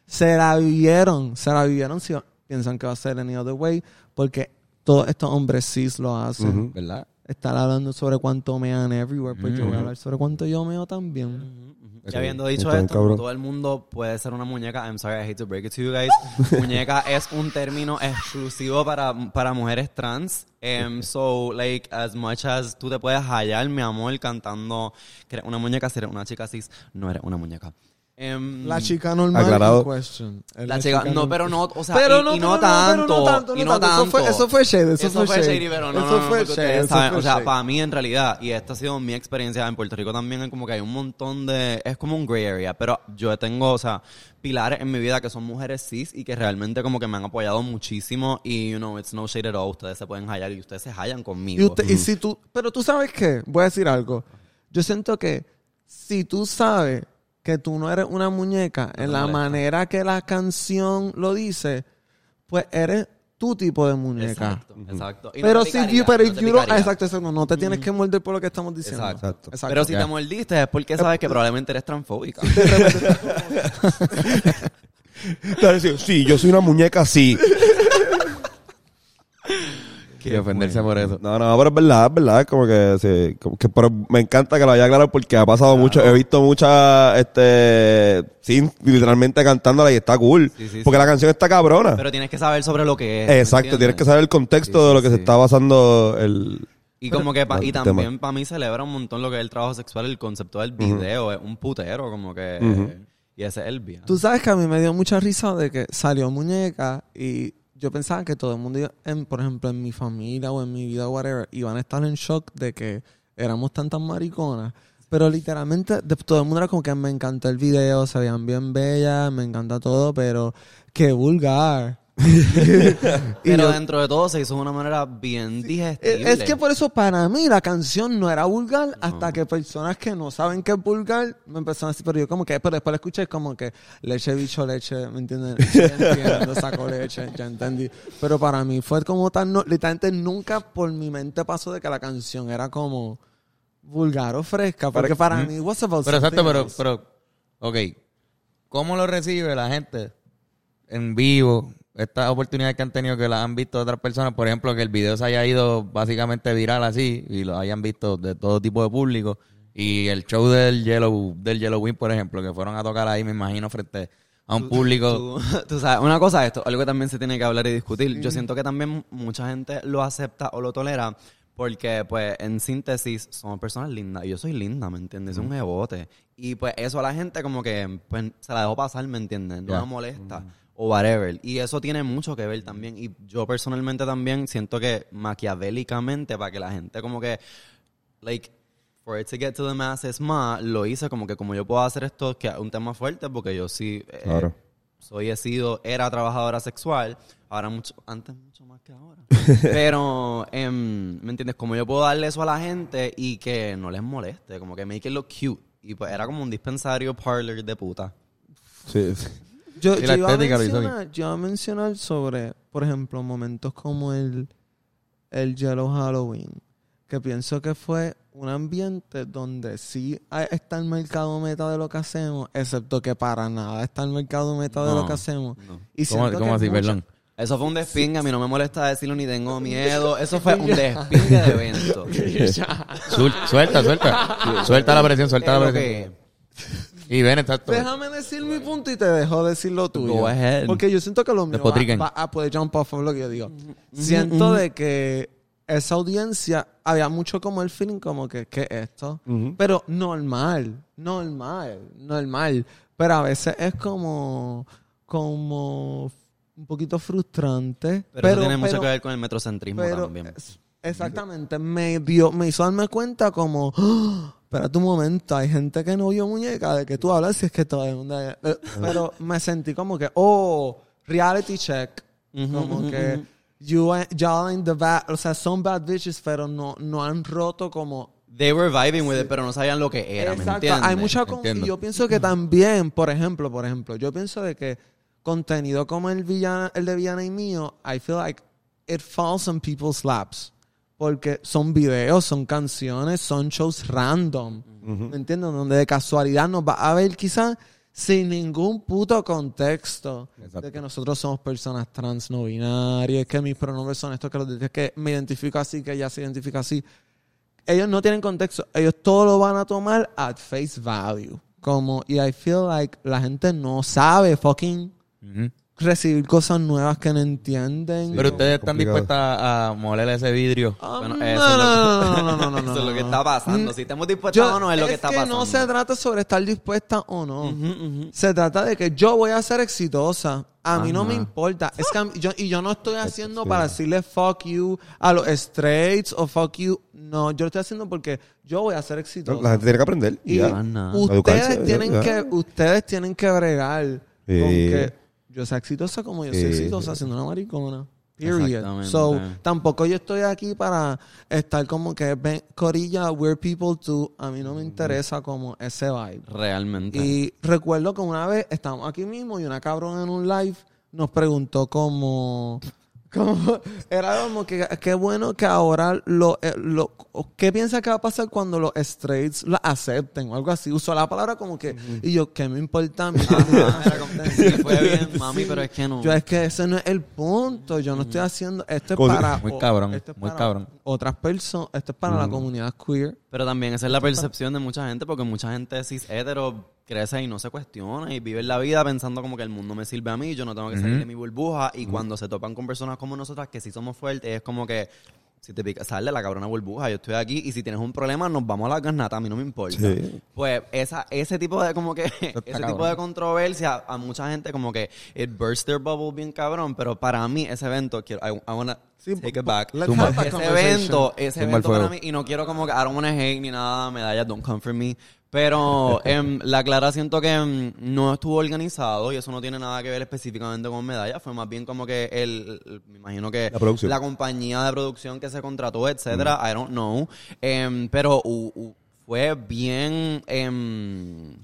se la vivieron. Se la vivieron si piensan que va a ser any other way. Porque todos estos hombres cis lo hacen. ¿Verdad? Estar hablando sobre cuánto mean everywhere. Pues yo voy a Ujú. hablar sobre cuánto yo meo también. Ya habiendo dicho Está bien, esto, no todo el mundo puede ser una muñeca. I'm sorry, I hate to break it to you guys. muñeca es un término exclusivo para, para mujeres trans. Em, so, like, as much as tú te puedes hallar, mi amor, cantando que eres una muñeca, si eres una chica cis, no eres una muñeca. Em, La chica normal Aclarado. question. Es La chica, no, normal. pero no, o sea, Pero y, no, y no pero no, pero tanto, no tanto, y no no tanto. tanto. Eso fue- eso fue shade, eso fue shade. pero no, Eso no, no, fue eso saben, fue o sea, shade. para mí en realidad, y esta ha sido mi experiencia en Puerto Rico también, es como que hay un montón de, es como un gray area, pero yo tengo, o sea, pilares en mi vida que son mujeres cis y que realmente como que me han apoyado muchísimo y, you know, it's no shade at all, ustedes se pueden hallar y ustedes se hallan conmigo. Y, usted- y si tú, pero tú sabes qué, voy a decir algo. Yo siento que si tú sabes que tú no eres una muñeca en la molesta. manera que la canción lo dice, pues eres tu tipo de muñeca. Exacto, exacto. Y no Pero te si picaría, you, pero no you exacto, exacto, no te tienes que morder por lo que estamos diciendo. Exacto. Exacto. Pero si te mordiste es porque sabes que probablemente eres transfóbica. Sí, yo soy una muñeca, sí. Y ofenderse por eso. No, no, pero es verdad, es verdad, como que, sí, como que pero me encanta que lo haya aclarado porque ha pasado mucho, he visto muchas, este, sí, literalmente cantándola y está cool, Sí, sí, porque sí. la canción está cabrona. Pero tienes que saber sobre lo que es. ¿me Exacto, tienes que saber el contexto Sí, de lo que se está basando el... Y como que pa- y también para mí celebra un montón lo que es el trabajo sexual, el concepto del video, es un putero, como que y ese es el bien. Tú sabes que a mí me dio mucha risa de que salió muñeca y yo pensaba que todo el mundo, en, por ejemplo, en mi familia o en mi vida, whatever, iban a estar en shock de que éramos tantas mariconas. Pero literalmente de- todo el mundo era como que me encantó el video, se veían bien bellas, me encanta todo, pero qué vulgar. Pero yo- dentro de todo se hizo de una manera bien digestible. es que por eso para mí la canción no era vulgar hasta que personas que no saben que es vulgar me empezaron a decir, pero yo como que, pero después la escuché como que leche, bicho, leche, ¿me entienden? Entiendo, saco leche, ya entendí. Pero para mí fue como tan, no, literalmente nunca por mi mente pasó de que la canción era como vulgar o fresca, porque para mí was about Pero exacto, pero, pero, ok. ¿Cómo lo recibe la gente en vivo? Estas oportunidades que han tenido que las han visto otras personas, por ejemplo, que el video se haya ido básicamente viral así y lo hayan visto de todo tipo de público. Y el show del Yellow, del Yellow Wing, por ejemplo, que fueron a tocar ahí, me imagino, frente a un público. Tú, tú sabes, una cosa esto, algo que también se tiene que hablar y discutir. Yo siento que también mucha gente lo acepta o lo tolera porque, pues, en síntesis, somos personas lindas. Y yo soy linda, ¿me entiendes? Soy un jebote. Y, pues, eso a la gente como que, pues, se la dejó pasar, ¿me entiendes? No Ya. me molesta. O whatever. Y eso tiene mucho que ver también. Y yo personalmente también siento que maquiavélicamente, para que la gente como que, like, for it to get to the masses más, lo hice como que como yo puedo hacer esto, que es un tema fuerte, porque yo sí eh, Claro. soy, he sido, era trabajadora sexual, ahora mucho, antes mucho más que ahora. Pero, em, ¿me entiendes? Como yo puedo darle eso a la gente y que no les moleste, como que make it look cute. Y pues era como un dispensario parlor de puta. Sí. Yo, Y yo iba a mencionar, yo iba a mencionar sobre, por ejemplo, momentos como el, el Yellow Halloween, que pienso que fue un ambiente donde sí está el mercado meta de lo que hacemos, excepto que para nada está el mercado meta de lo que hacemos. no. Y ¿Cómo, cómo que así, mucha- perdón? Eso fue un despingue, a mí no me molesta decirlo ni tengo miedo. Eso fue un despingue de evento. Suelta, suelta. Suelta la presión, suelta la presión. Que- Y ven, exacto. Déjame decir mi punto y te dejo decir lo tuyo. Go ahead. Porque yo siento que lo mío va, va a poder jump off of lo que yo digo. Siento de que esa audiencia había mucho como el feeling como que, ¿qué es esto? Pero normal, normal, normal. Pero a veces es como, como un poquito frustrante. Pero, eso tiene mucho que ver con el metrocentrismo pero también. es- exactamente, me dio, me hizo darme cuenta como, ¡Ah! Espérate un momento, hay gente que no vio muñeca, de que tú hablas si es que todo el mundo... Pero me sentí como que, oh, reality check. como que, you y'all ain't the bad, o sea, son bad bitches, pero no, no han roto como they were vibing with it, pero no sabían lo que era, ¿me Exacto. entiendes? Hay mucha Entiendo. y yo pienso que también, por ejemplo, por ejemplo, yo pienso de que contenido como el villana, el de Villana y mío, I feel like it falls on people's laps. Porque son videos, son canciones, son shows random. ¿Me entiendes? Donde de casualidad nos va a ver quizás sin ningún puto contexto Exacto. de que nosotros somos personas trans no binarias, que mis pronombres son estos, que los que me identifico así, que ella se identifica así ellos no tienen contexto. Ellos todo lo van a tomar at face value. Como, y I feel like la gente no sabe fucking Ujú. Recibir cosas nuevas que no entienden. Pero ustedes están complicado. dispuestas a, moler ese vidrio. Ah, Bueno, no, eso no, es lo no, que- no, no, Eso es lo que está pasando. Mm. Si estamos dispuestos Yo- o no, es lo que está que pasando. no se trata sobre estar dispuesta o no. Se trata de que yo voy a ser exitosa. A mí no me importa. Es que mí- yo, y yo no estoy haciendo sí. para decirle fuck you a los straights o fuck you. No, yo lo estoy haciendo porque yo voy a ser exitosa. La gente tiene que aprender. Y ya. Nada. ustedes Educarse, tienen ya. que ustedes tienen que bregar Sí. con que yo sea exitosa como yo soy exitosa sí. siendo una maricona. Period. So, tampoco yo estoy aquí para estar como que ven, Corilla, we're people too. A mí no me interesa como ese vibe. Realmente. Y recuerdo que una vez estábamos aquí mismo y una cabrona en un live nos preguntó como... como era como que qué bueno que ahora lo, eh, lo qué piensa que va a pasar cuando los straights la acepten o algo así usó la palabra como que y yo qué me importa sí, fue bien, mami, pero es que no. yo es que ese no es el punto yo no estoy haciendo esto es para Muy o- cabrón, esto es muy para cabrón. otras personas esto es para la comunidad queer. Pero también esa es la percepción de mucha gente, porque mucha gente cis hetero crece y no se cuestiona y vive la vida pensando como que el mundo me sirve a mí, yo no tengo que salir de mi burbuja. Y cuando se topan con personas como nosotras que sí somos fuertes, es como que si te pica, sal de la cabrona burbuja, yo estoy aquí y si tienes un problema nos vamos a la garnata, a mí no me importa. Sí. Pues esa, ese tipo de como que, ese cabrón. tipo de controversia, a mucha gente como que it burst their bubble bien cabrón, pero para mí ese evento, quiero, I, I wanna Sí, take it back. let's have that Ese evento, ese evento para mí, y no quiero como que, I don't wanna hate ni nada, medallas, don't come for me. Pero em, la Clara siento que em, no estuvo organizado y eso no tiene nada que ver específicamente con medallas. Fue más bien como que el, el- me imagino que La producción. la compañía de producción que se contrató, etcétera, I don't know. Em, pero u- u- fue bien, em,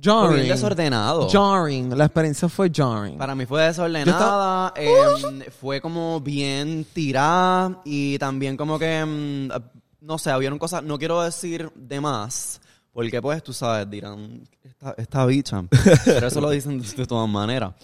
jarring bien desordenado. jarring la experiencia fue jarring Para mí fue desordenada, fue como bien tirada y también como que, no sé, habían cosas, no quiero decir de más, porque pues tú sabes, dirán, esta, esta bicha, pero eso lo dicen de, de todas maneras.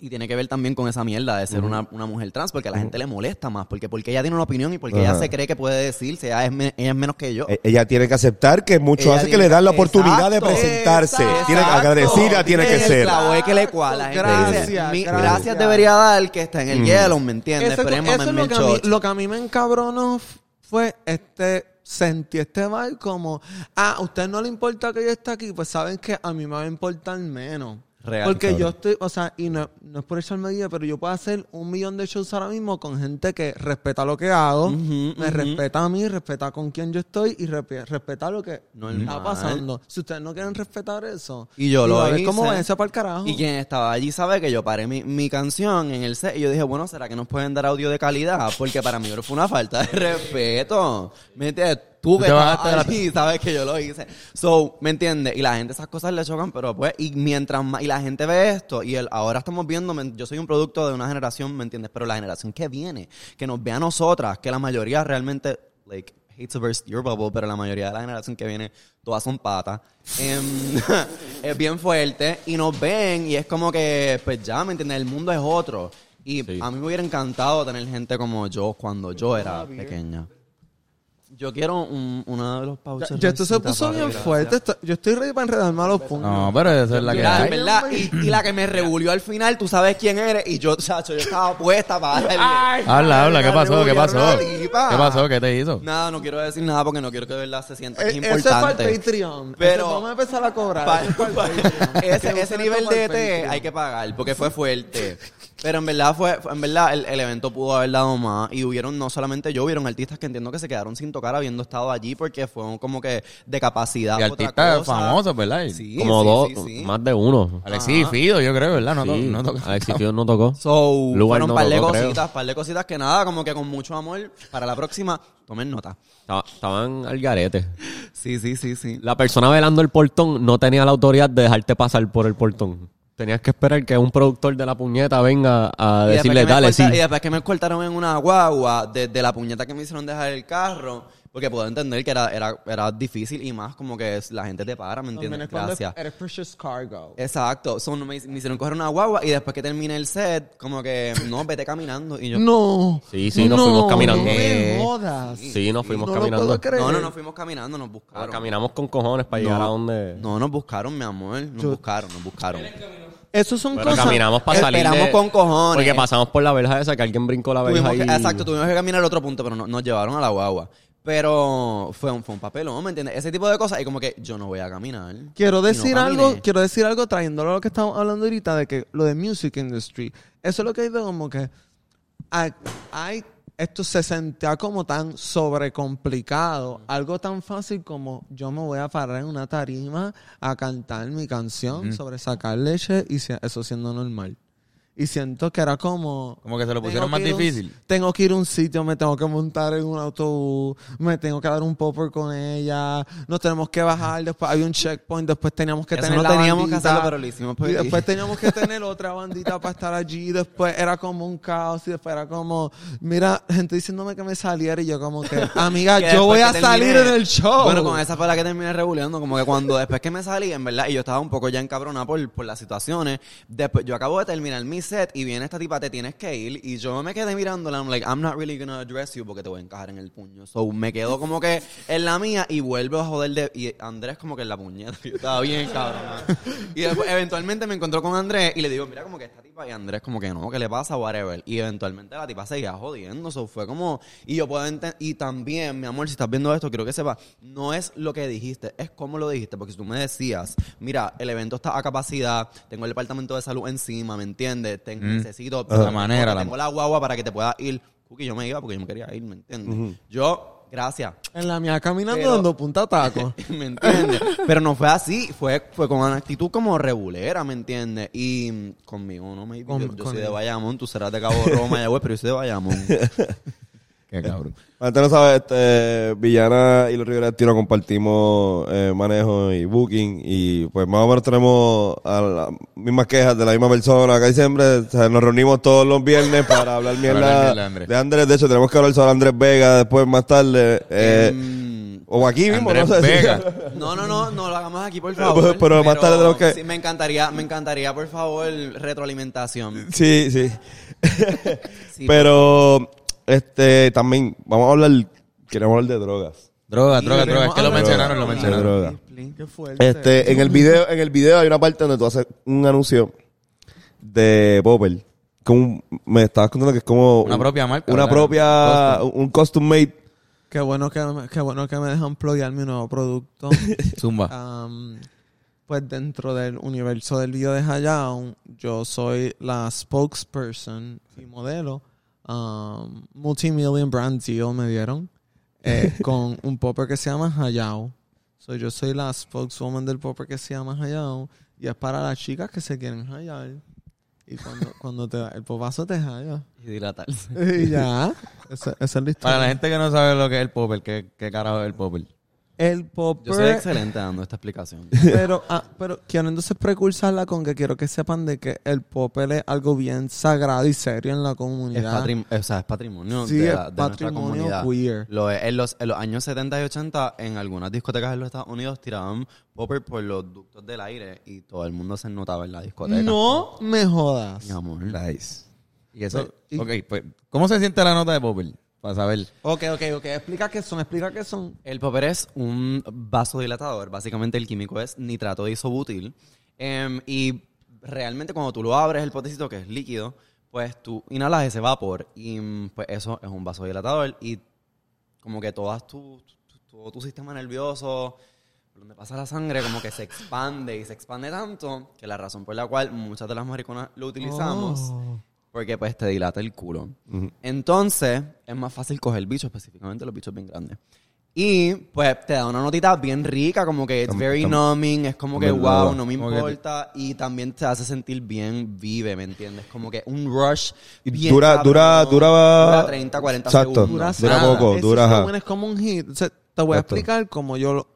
Y tiene que ver también con esa mierda de ser una, una mujer trans, porque a la gente le molesta más, porque, porque ella tiene una opinión y porque ella se cree que puede decirse, ella es, me- ella es menos que yo. E- Ella tiene que aceptar que muchos Ella hacen que le dan la oportunidad de presentarse. exacto. Tiene que agradecida, tiene que ser. Es que le cual. La gente Gracias, dice, mi- gracias. debería dar que está en el yellow, ¿me entiendes? Eso- Pero es eso es lo que, a mí, chocho. lo que a mí me encabronó fue este sentí este como ah a usted no le importa que yo esté aquí pues saben que a mí me va a importar menos Real, porque yo estoy o sea y no, no es por echarme guía pero yo puedo hacer un millón de shows ahora mismo con gente que respeta lo que hago me respeta a mí respeta con quién yo estoy y respe- respeta lo que Normal. está pasando si ustedes no quieren respetar eso Y yo lo hice. cómo váyanse para el carajo Y quien estaba allí sabe que yo paré mi, mi canción en el set y yo dije, bueno, ¿será que nos pueden dar audio de calidad? Porque para mí fue una falta de respeto. ¿Me entiendes? Tú que allí sabes que yo lo hice. So, ¿me entiendes? Y la gente esas cosas le chocan, pero pues, y mientras más, y la gente ve esto, y el, ahora estamos viendo, yo soy un producto de una generación, ¿me entiendes? Pero la generación que viene, que nos ve a nosotras, que la mayoría realmente, like, hate to burst your bubble, pero la mayoría de la generación que viene, todas son patas. Em, es bien fuerte y nos ven y es como que, pues ya, ¿me entiendes? El mundo es otro. Y a mí me hubiera encantado tener gente como yo cuando yo era pequeña. Yo quiero un, uno de los pouches. ya esto se puso bien fuerte esto- yo estoy ready para enredarme a los puños No, pero esa es la que hay. verdad, y, y la que me rebulió al final, tú sabes quién eres, y yo, chacho, yo estaba puesta para darle. Habla, habla, ¿qué pasó? ¿Qué pasó? una. ¿Qué pasó? ¿Qué te hizo? Nada, no quiero decir nada porque no quiero que de verdad se sienta Eh, Eso es para importante. el Patreon. Pero- Eso vamos a empezar a cobrar. Para el pa- Patreon. ese, ese nivel de té Patreon. hay que pagar porque fue fuerte. Pero en verdad fue, fue- en verdad el, el evento pudo haber dado más y hubieron no solamente yo, hubieron artistas que entiendo que se quedaron sin tocar habiendo estado allí porque fue como que de capacidad. Y artistas famosos, ¿verdad? Sí, Como sí, dos, sí, sí. más de uno. Alexis y Fido, yo creo, ¿verdad? No, to- Sí, no toca- Alexis Fido no tocó. So, Lugar fueron no par de tocó, creo. cositas, par de cositas que nada, como que con mucho amor, para la próxima, tomen nota. Estaba- Estaban al garete. Sí, sí, sí, sí. La persona velando el portón no tenía la autoridad de dejarte pasar por el portón. Tenías que esperar que un productor de la puñeta venga a Y decirle, dale, sí. Y después que me cortaron en una guagua, desde la puñeta que me hicieron dejar el carro, porque puedo entender que era, era, era difícil y más como que la gente te para, ¿me entiendes? Gracias. eres precious cargo. Exacto. So, no me, me hicieron coger una guagua y después que terminé el set, como que, no, vete caminando. Y yo, No. Sí, sí, nos fuimos caminando. No me jodas. Sí, nos fuimos no lo caminando. puedo creer. no, no, no, fuimos caminando, nos Ah, buscaron. Caminamos con cojones para llegar a donde... No, nos buscaron, mi amor. Nos buscaron, nos buscaron. Esos son Pero cosas. caminamos para salir Esperamos de- con cojones. Porque pasamos por la verja esa, que alguien brincó la verja Tuvimos que- y... exacto, tuvimos que caminar al otro punto, pero no- nos llevaron a la guagua. Pero fue un, fue un papelón, ¿me entiendes? Ese tipo de cosas. Y como que yo no voy a caminar. Quiero no decir algo, quiero decir algo trayéndolo a lo que estamos hablando ahorita de que lo de music industry. Eso es lo que hay de como que hay, esto se sentía como tan sobrecomplicado, algo tan fácil como yo me voy a parar en una tarima a cantar mi canción sobre sacar leche y eso siendo normal. Y siento que era como Como que se lo pusieron más que un- difícil. tengo que ir a un sitio, me tengo que montar en un autobús, me tengo que dar un popper con ella, nos tenemos que bajar, después hay un checkpoint, después teníamos que Eso tener no la teníamos que bandita, hacerlo, pero lo hicimos por y después teníamos que tener otra bandita para estar allí, después era como un caos y después era como, mira, gente diciéndome que me saliera y yo como que, amiga, Que yo voy que a salir terminé- en el show. Bueno, con esa fue la que terminé regulando. Como que cuando después que me salí, en verdad, y yo estaba un poco ya encabronada por, por las situaciones. Después, yo acabo de terminar mi set y viene esta tipa, te tienes que ir. Y yo me quedé mirándola. I'm like, I'm not really gonna address you porque te voy a encajar en el puño. So me quedo como que en la mía y vuelvo a joder de. Y Andrés, como que en la puñeta. Estaba bien cabrón. Y después, eventualmente me encontró con Andrés y le digo, mira, como que esta tipa. Y Andrés, como que no, ¿qué le pasa? Whatever. Y eventualmente la tipa seguía jodiendo. So fue como. Y yo puedo entender. Y también, mi amor, si estás viendo esto, quiero que sepas, no es lo que dijiste, es cómo lo dijiste. Porque si tú me decías, mira, el evento está a capacidad, tengo el departamento de salud encima, ¿me entiendes? Te- Necesito. La manera, Tengo la guagua para que te puedas ir. Cookie, yo me iba porque yo me quería ir, ¿me entiendes? Yo, gracias. en la mía caminando Pero- dando punta a taco. ¿Me entiendes? Pero no fue así, fue, fue con una actitud como regulera, ¿me entiendes? Y mm, conmigo, no me Con- yo, yo soy conmigo. de Bayamón, tú serás de Cabo Rojo, Mayagüez, pero yo soy de Bayamón. Qué cabrón. Antes no sabes, este, Villana y los Rivera Tiro compartimos eh, manejo y booking y pues más o menos tenemos a las mismas quejas de la misma persona. Casi siempre o sea, nos reunimos todos los viernes para hablar mierda de Andrés. de Andrés. De hecho, tenemos que hablar sobre Andrés Vega después más tarde. eh, Mm, o aquí mismo, Andrés no sé. si- Vega. no, no, no, no lo hagamos aquí, por Pero- favor. pero más tarde tenemos que- sí, me encantaría, me encantaría, por favor, retroalimentación. Sí, sí. Sí, Pero, este, también, vamos a hablar, queremos hablar de drogas. Droga, droga, droga. Es que lo mencionaron, lo mencionaron. droga. Qué fuerte. Este, en el video, en el video hay una parte donde tú haces un anuncio de Popper. Como, me estabas contando que es como Una un- propia marca, una ¿verdad? propia, Custom. un custom made. Qué bueno que, me- qué bueno que me dejan ployar mi nuevo producto. Zumba. Um, pues dentro del universo del video de Hayao, yo soy la spokesperson y modelo. Um, multimillion brand deal me dieron eh, con un popper que se llama Hayao. So, yo soy la spokeswoman del popper que se llama Hayao y es para las chicas que se quieren hallar. Y cuando, cuando te da el popazo te halla. Y dilatarse. Y ya. Esa, esa es la historia. Para la gente que no sabe lo que es el popper, ¿qué, qué carajo es el popper? El popper. Yo soy excelente dando esta explicación. Pero, ah, pero quiero entonces precursarla con que quiero que sepan de que el popel es algo bien sagrado y serio en la Es, comunidad. patrim- o sea, es patrimonio Sí, de, es la- de nuestra patrimonio comunidad. queer. Lo es- en, los, en los años 70 y 80, en algunas discotecas en los Estados Unidos tiraban popper por los ductos del aire y todo el mundo se notaba en la discoteca. No me jodas. Mi amor. Nice. Y eso, So, y- ok, pues, ¿cómo se siente la nota de popper? Para saber. Ok, ok, ok. Explica qué son, explica qué son. El popper es un vasodilatador. Básicamente el químico es nitrato de isobutil. Em, y realmente cuando tú lo abres, el potecito que es líquido, pues tú inhalas ese vapor y mm, pues eso es un vasodilatador y como que todas tu, tu- todo tu sistema nervioso, por donde pasa la sangre, como que se expande y se expande tanto que la razón por la cual muchas de las mariconas lo utilizamos Oh. Porque pues te dilata el culo. Entonces, es más fácil coger bichos, específicamente los bichos bien grandes. Y pues te da una notita bien rica, como que it's very numbing, es como que wow, no me importa. Y también te hace sentir bien vive, ¿me entiendes? Como que un rush. Bien dura- cabrón. dura- dura- Dura 30, 40 Exacto. segundos. Dura, Dura poco, dura, es como un hit. O sea, te voy a Exacto. explicar como yo lo...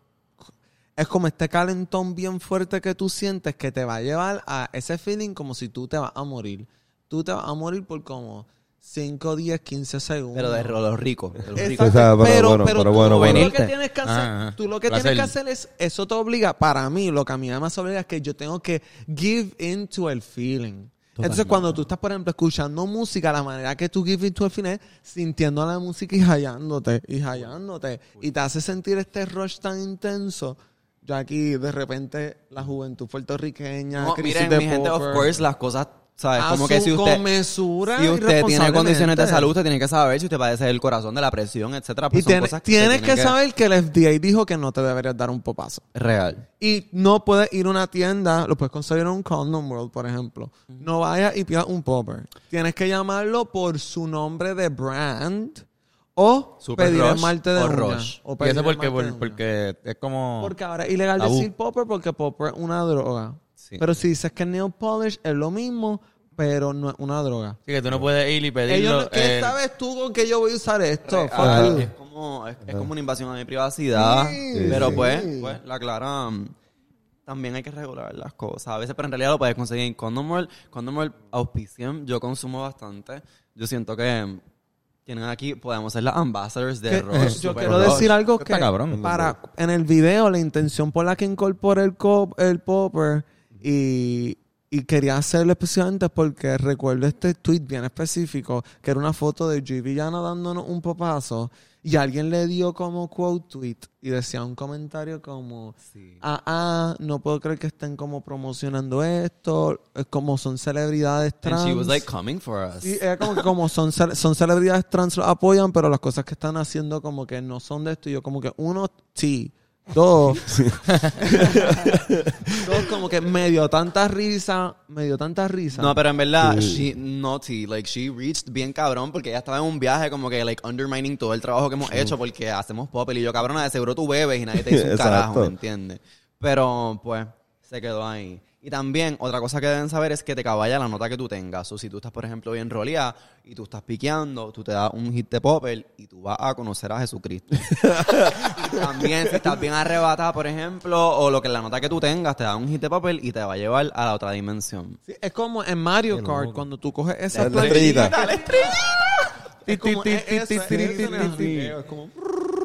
Es como este calentón bien fuerte que tú sientes que te va a llevar a ese feeling como si tú te vas a morir. Tú te vas a morir por como 5, 10, 15 segundos. Pero de los ricos. de los Exacto. ricos. O sea, pero pero, bueno, pero pero tú, bueno, tú bueno. lo que tienes que hacer, Ah, tú lo que Placer. tienes que hacer es, eso te obliga, para mí, lo que a mí más obliga es que yo tengo que give into el feeling. Entonces, cuando tú estás, por ejemplo, escuchando música, la manera que tú give into el feeling es sintiendo la música y hallándote, y hallándote. Y te hace sentir este rush tan intenso. Yo aquí, de repente, la juventud puertorriqueña, No, miren, de mi gente, of course, las cosas, ¿sabes? a Como que si usted, comesura si y usted tiene condiciones de salud, usted tiene que saber si usted padece del corazón, de la presión, etcétera. Pues Y son tiene- cosas que tienes que, saber que el FDA dijo que no te deberías dar un popazo. Real. Y no puedes ir a una tienda, lo puedes conseguir en un Condom World, por ejemplo. No vayas y pidas un popper. Tienes que llamarlo por su nombre de brand o Super pedir Rush esmalte de o uña. Rush. O ¿Y eso porque, por- porque es como... Porque ahora es ilegal Tabú. decir popper porque popper es una droga. Sí. Pero si dices que es nail polish es lo mismo, pero no es una droga. Sí, que tú no puedes ir y pedirlo. No- ¿Qué eh, sabes tú con que yo voy a usar esto? Es como, es, es como una invasión a mi privacidad. Sí, pero sí. pues, pues, la clara. mm, También hay que regular las cosas. A veces, pero en realidad lo puedes conseguir en Condom World. Condom World auspician. Yo consumo bastante. Yo siento que mm, tienen aquí, podemos ser las ambassadors de Que- Rush. yo quiero Rush. decir algo Está que cabrón. para en el video la intención por la que incorporé el cop, el popper y, y quería hacerlo especialmente porque recuerdo este tweet bien específico que era una foto de Joey Villano dándonos un popazo y alguien le dio como quote tweet y decía un comentario como Sí. ah ah no puedo creer que estén como promocionando esto es como son celebridades trans And she was like coming for us. Sí, era como que como son, cele- son celebridades trans los apoyan, pero las cosas que están haciendo como que no son de esto. Y yo como que uno, sí. Dos. dos como que me dio tanta risa, me dio tanta risa. No, pero en verdad, she, no, sí, like, she reached bien cabrón porque ella estaba en un viaje como que, like, undermining todo el trabajo que hemos hecho porque hacemos pop y yo, cabrona, de seguro tú bebes y nadie te dice un carajo, ¿me entiendes? Pero, pues, se quedó ahí. Y también, otra cosa que deben saber es que te caballa la nota que tú tengas. O si tú estás, por ejemplo, bien roleada y tú estás piqueando, tú te das un hit de popper y tú vas a conocer a Jesucristo. y también, si estás bien arrebatada, por ejemplo, o lo que la nota que tú tengas, te da un hit de popper y te va a llevar a la otra dimensión. Sí, es como en Mario Kart, cuando tú coges esa La estrellita. Es como, es eso, es eso, es como,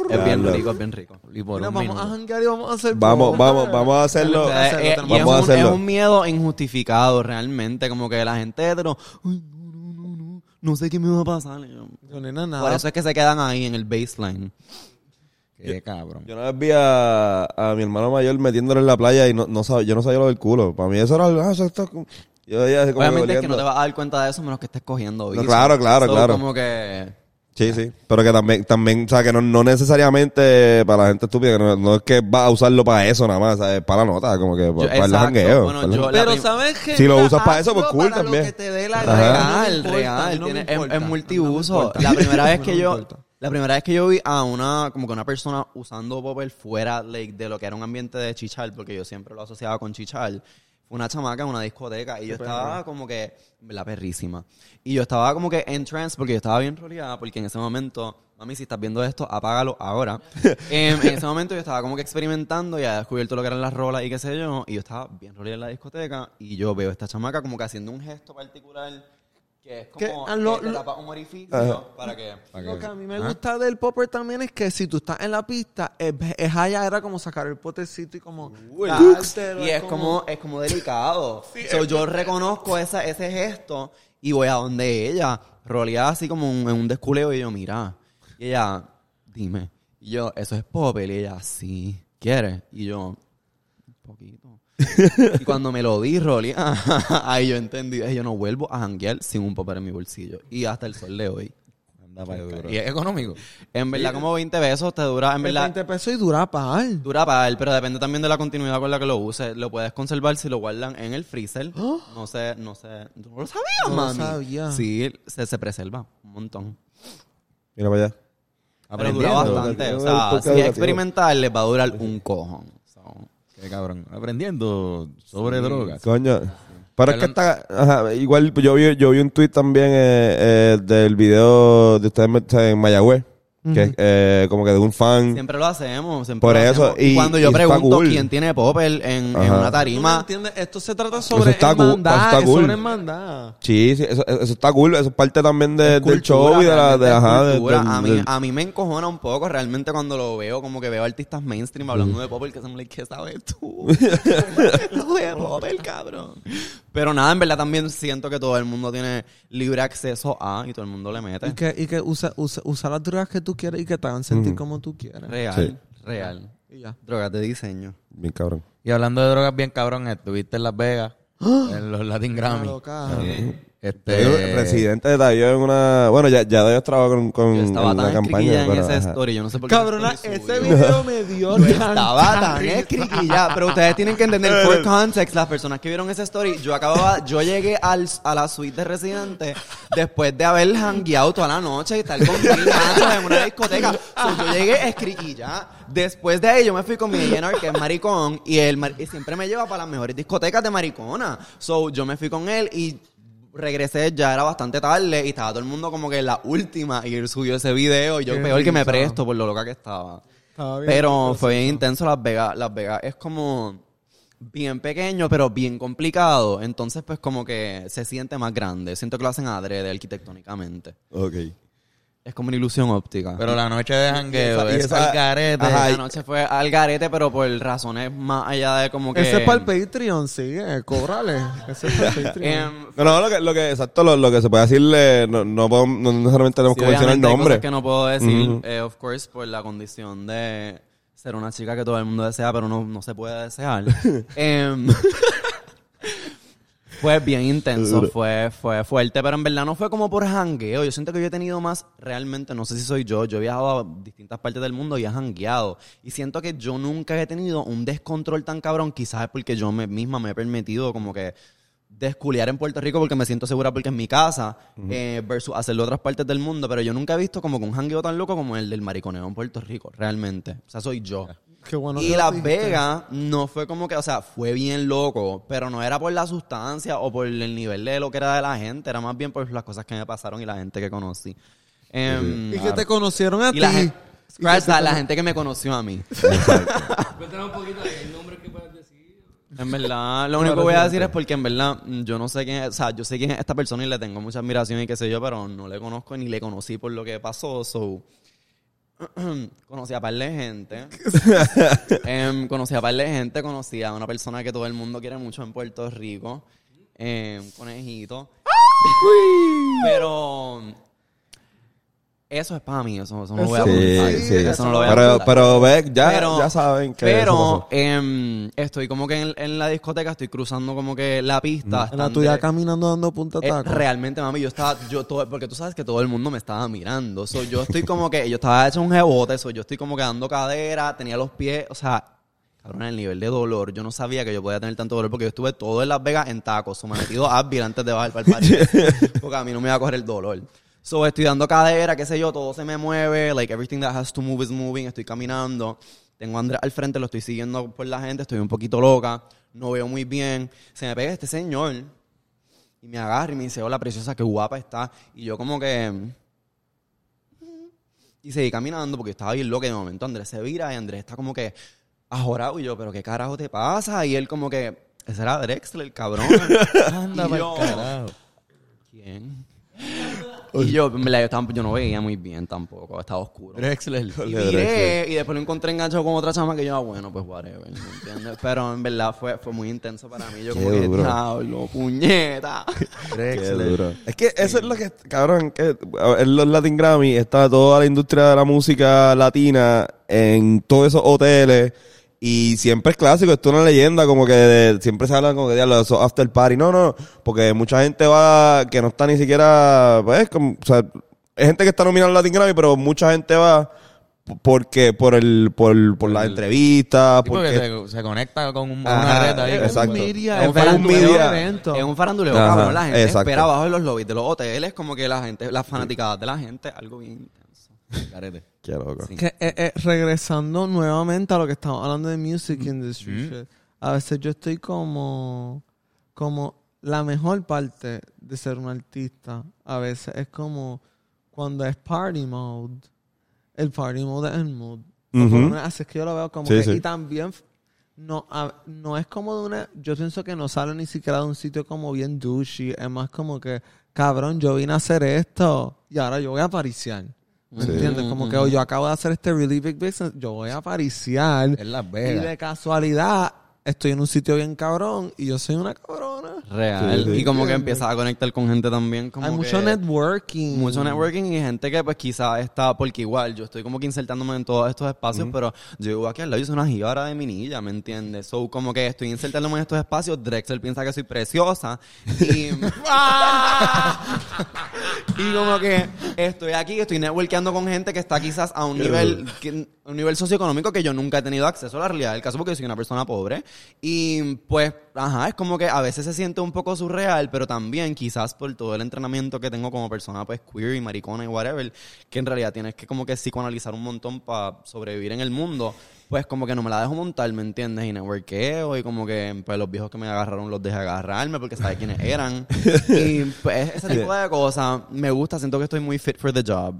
Es bien rico, es bien rico. Y por mira, un vamos a minuto. janguear y vamos a hacer Vamos, vamos, vamos a hacerlo. A hacerlo, Eh, es Vamos a un, hacerlo. es un miedo injustificado realmente, como que la gente hetero, ay, no, no, no, no, no sé qué me va a pasar. Yo, Yo, nena, nada. Por eso es que se quedan ahí en el baseline. Qué cabrón. Yo una vez vi a, a mi hermano mayor metiéndolo en la playa y no, no sab- yo no sabía lo del culo. Para mí eso era ah, eso está como- Yo como Obviamente es que no te vas a dar cuenta de eso menos que estés cogiendo vicio. claro, claro, So, claro. como que... Sí, sí. Pero que también, también, o sea, que no, no necesariamente para la gente estúpida, que no, no es que va a usarlo para eso nada más, o sea, es para la nota, como que para, para el jangueo. Bueno, yo- la Pero sabes que Si lo usas para eso, pues cool para también. Lo que te dé la. No Real, importa, real. tiene- es- importa, multiuso. La primera vez que yo... La primera vez que yo vi a una, como que una persona usando popper fuera like, de lo que era un ambiente de chichar, porque yo siempre lo asociaba con chichar, fue una chamaca en una discoteca y yo estaba como que, la perrísima. Y yo estaba como que en trance porque yo estaba bien roleada, porque en ese momento, mami, si estás viendo esto, apágalo ahora. Em, en ese momento yo estaba como que experimentando y había descubierto lo que eran las rolas y qué sé yo, y yo estaba bien roleada en la discoteca y yo veo a esta chamaca como que haciendo un gesto particular que es como ah, lo- que te lo- tapa un orificio para que... Lo que a mí me gusta del popper también es que si tú estás en la pista, es, es allá era como sacar el potecito y como dártelo, Y es como, es como delicado. So, yo reconozco esa, ese gesto y voy a donde ella, roleada así como un- en un desculeo y yo, mira. Y ella, dime. Y yo, eso es popper. Y ella, sí, ¿quieres? Y yo, un poquito. Y cuando me lo di, roleada, ahí yo entendí, "Ay, yo no vuelvo a janguear sin un popper en mi bolsillo. Y hasta el sol de hoy. Anda pa'l carajo. Y es económico. En verdad, como 20 pesos te dura, en Es verdad, 20 pesos y dura par. dura para él, pero depende también de la continuidad con la que lo uses. Lo puedes conservar si lo guardan en el freezer. No sé, no sé. ¿Tú no lo sabías, No lo mami? sabía. Sí, se, se preserva un montón. Mira para allá. Pero dura bastante. O sea, si es experimental, les va a durar un cojón. So, Qué cabrón. Aprendiendo sobre drogas. Coño. Pero es que está, ajá, igual yo vi, yo vi un tweet también eh, eh, del video de ustedes met- en Mayagüez, que es eh, como que de un fan. Siempre lo hacemos. Siempre Por lo eso, hacemos. y- cuando y yo está pregunto cool. quién tiene popper en, en Ajá. una ¿Tú me tarima, entiendes? Esto se trata sobre está hermandad. está es cool. sobre hermandad. Sí, sí, eso, eso está cool, eso es parte también de- Es del show y de la, de, realmente es ajá, de- cultura. del- a, mí, del- a mí me encojona un poco realmente cuando lo veo, como que veo artistas mainstream hablando de Popper, que son like, ¿qué sabes tú? Lo de Popper, cabrón. Pero nada, en verdad también siento que todo el mundo tiene libre acceso a y todo el mundo le mete. Y que, y que usa, usa, usa las drogas que tú quieres y que te hagan sentir como tú quieres. Real, Sí. real. Y ya. Drogas de diseño. Bien cabrón. Y hablando de drogas bien cabrón, estuviste en Las Vegas, en los Latin Grammy. loca. Este, El presidente de Dayo en una... Bueno, ya, ya Dayo trabajó con, con Yo estaba en la tan campaña. en pero, esa ajá. story, yo no sé por qué. Cabrona, ese video me dio Yo estaba tan escriquilla, pero ustedes tienen que entender por context, las personas que vieron esa story, yo acababa, yo llegué al, a la suite de residente después de haber hangueado toda la noche y estar con machos en una discoteca. So, yo llegué escriquilla. Después de ahí yo me fui con mi A&R, que es maricón, y él y siempre me lleva para las mejores discotecas de maricona. So, yo me fui con él y regresé, ya era bastante tarde y estaba todo el mundo como que en la última y él subió ese video y yo Qué peor que me risa. presto por lo loca que estaba. Estaba bien Pero fue bien intenso Las Vegas. Las Vegas es como bien pequeño, pero bien complicado. Entonces, pues como que se siente más grande. Siento que lo hacen adrede arquitectónicamente. Ok. Es como una ilusión óptica. Pero la noche de jangueo esa- y es esa- al garete. Ajá, la noche fue al garete, pero por razones más allá de como que... Ese es para el Patreon, sí, eh, cóbrale. Ese es para el Patreon. Em, No, no, lo que, lo que, exacto, lo, lo que se puede decirle, no, no, podemos- no necesariamente tenemos sí, que mencionar el hay nombre. cosas que no puedo decir, eh, of course, por la condición de ser una chica que todo el mundo desea, pero no, no se puede desear. Em, fue bien intenso, fue, fue fuerte, pero en verdad no fue como por jangueo. Yo siento que yo he tenido más, realmente, no sé si soy yo, yo he viajado a distintas partes del mundo y he jangueado. Y siento que yo nunca he tenido un descontrol tan cabrón, quizás es porque yo me, misma me he permitido como que desculiar en Puerto Rico porque me siento segura porque es mi casa, eh, versus hacerlo en otras partes del mundo. Pero yo nunca he visto como que un jangueo tan loco como el del mariconeo en Puerto Rico, realmente. O sea, soy yo. Qué bueno y Las. Vegas no fue como que, o sea, fue bien loco, pero no era por la sustancia o por el nivel de lo que era de la gente, era más bien por las cosas que me pasaron y la gente que conocí. Em, Y que te conocieron a y ti. la, gen- Y Scratch que te that, la gente que me conoció a mí. Cuéntanos un poquito del nombre que. En verdad, lo único que voy a decir es porque en verdad yo no sé quién es, o sea, yo sé quién es esta persona y le tengo mucha admiración y qué sé yo, pero no le conozco ni le conocí por lo que pasó, so conocí a par de gente. Em, conocí a par de gente, conocí a una persona que todo el mundo quiere mucho en Puerto Rico, em, un conejito. Pero eso es para mí, eso, eso no lo voy a Sí. Eso no lo voy a pero, pero ve, ya, Pero- ya saben que Pero em, estoy como que en, en la discoteca, estoy cruzando como que la pista. Están tuya de- caminando dando punta eh, taco. realmente, mami, yo estaba, yo todo, porque tú sabes que todo el mundo me estaba mirando. So, yo estoy como que, yo estaba hecho un rebote, so, yo estoy como que dando cadera, tenía los pies, o sea, cabrón, el nivel de dolor, yo no sabía que yo podía tener tanto dolor porque yo estuve todo en Las Vegas en tacos, so, me he metido Advil antes de bajar para el parque, porque a mí no me iba a coger el dolor. So, estoy dando cadera, qué sé yo, todo se me mueve, like everything that has to move is moving, estoy caminando. Tengo a Andrés al frente, lo estoy siguiendo por la gente, estoy un poquito loca, no veo muy bien. Se me pega este señor y me agarra y me dice, hola preciosa, qué guapa está. Y yo como que... Y seguí caminando porque estaba bien loco. Y de momento Andrés se vira y Andrés está como que ajorado. Y yo, pero qué carajo te pasa? Y él como que, ese era Drexler, el cabrón. Anda Y yo, carajo. ¿Quién? Y yo, en verdad, yo, estaba- yo no veía muy bien tampoco, estaba oscuro. Drexler. Y de viré, y después lo encontré enganchado con otra chama que yo, ah, bueno, pues whatever, ¿me entiendes? Pero en verdad fue, fue muy intenso para mí. Yo Qué como que, duro. diablo, puñeta. Qué duro. Es que eso es lo que, cabrón, que en los Latin Grammy está toda la industria de la música latina en todos esos hoteles y siempre es clásico, esto es una leyenda como que de- siempre se habla como que diablo, esos after party. No, no, porque mucha gente va que no está ni siquiera, pues, como, o sea, hay gente que está nominada al Latin Grammy, pero mucha gente va porque por el por, por las entrevistas, Sí, porque porque se, se conecta con un- Ajá, una red ahí. eh, media, Es un faranduleo, media. evento. Es un faranduleo, Ajá, cabrón. La gente exacto. espera abajo en los lobbies de los hoteles, como que la gente, las fanaticadas de la gente, algo bien intenso. Qué loco. Sí. Que, eh, eh, regresando nuevamente a lo que estamos hablando de music industry, shit, a veces yo estoy como, como la mejor parte de ser un artista. A veces es como cuando es party mode, el party mode es el mood. Así es que yo lo veo como Sí, que, sí. y también no, a- no es como de una, yo pienso que no sale ni siquiera de un sitio como bien douchey, es más como que, cabrón, yo vine a hacer esto y ahora yo voy a apariciar. ¿Me Sí. entiendes? Como que oh, yo acabo de hacer este really big business, yo voy a apariciar. Es Las Y Vegas. de casualidad, estoy en un sitio bien cabrón y yo soy una cabrona. Real. Sí, sí. Y como que empiezas a conectar con gente también. Como Hay que- mucho networking. Mucho networking y gente que pues quizás está, porque igual yo estoy como que insertándome en todos estos espacios, pero yo vivo aquí al lado y soy una jíbara de minilla, ¿me entiendes? So como que estoy insertándome en estos espacios, Drexel piensa que soy preciosa y... y como que estoy aquí, estoy networkeando con gente que está quizás a un nivel, que- un nivel socioeconómico que yo nunca he tenido acceso a la realidad del caso porque soy una persona pobre y pues, ajá, es como que a veces se siente un poco surreal, pero también quizás por todo el entrenamiento que tengo como persona pues queer y maricona y whatever, que en realidad tienes que como que psicoanalizar un montón para sobrevivir en el mundo, pues como que no me la dejo montar, ¿me entiendes? Y networkeo y como que pues los viejos que me agarraron los dejé agarrarme porque sabía quiénes eran. y pues ese tipo de cosas me gusta, siento que estoy muy fit for the job.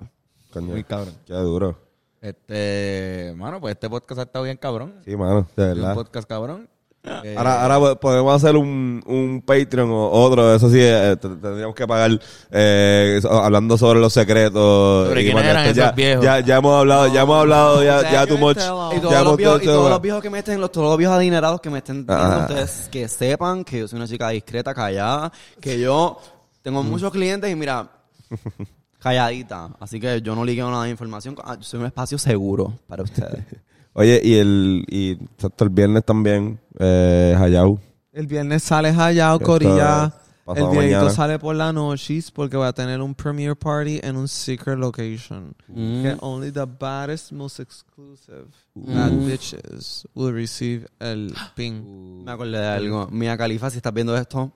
Coño, Muy cabrón. Qué duro. Este, mano, pues este podcast ha estado bien cabrón. Sí, mano, de Un verdad. podcast cabrón. Eh, Ahora, ahora podemos hacer un, un Patreon o otro, eso sí, eh, t- tendríamos que pagar eh, hablando sobre los secretos. Sobre y quiénes eran esos ya, viejos. Ya, ya hemos hablado, ya hemos hablado, ya, No, ya too much. Y. Ya todos, los viejos, y todo- todos los viejos que me estén, los, todos los viejos adinerados que me estén viendo Ajá. ustedes, que sepan que yo soy una chica discreta, callada, que yo tengo muchos clientes y mira, calladita. Así que yo no ligueo nada de información. Ah, yo soy un espacio seguro para ustedes. Oye, y el, y el viernes también, eh, Hayao. El viernes sale Hayao, Corilla. El videito mañana. sale por la noche porque voy a tener un premiere party en un secret location. Mm. Que only the baddest, most exclusive bad bitches will receive el ping. Me acordé de algo. Mia Califa, si estás viendo esto,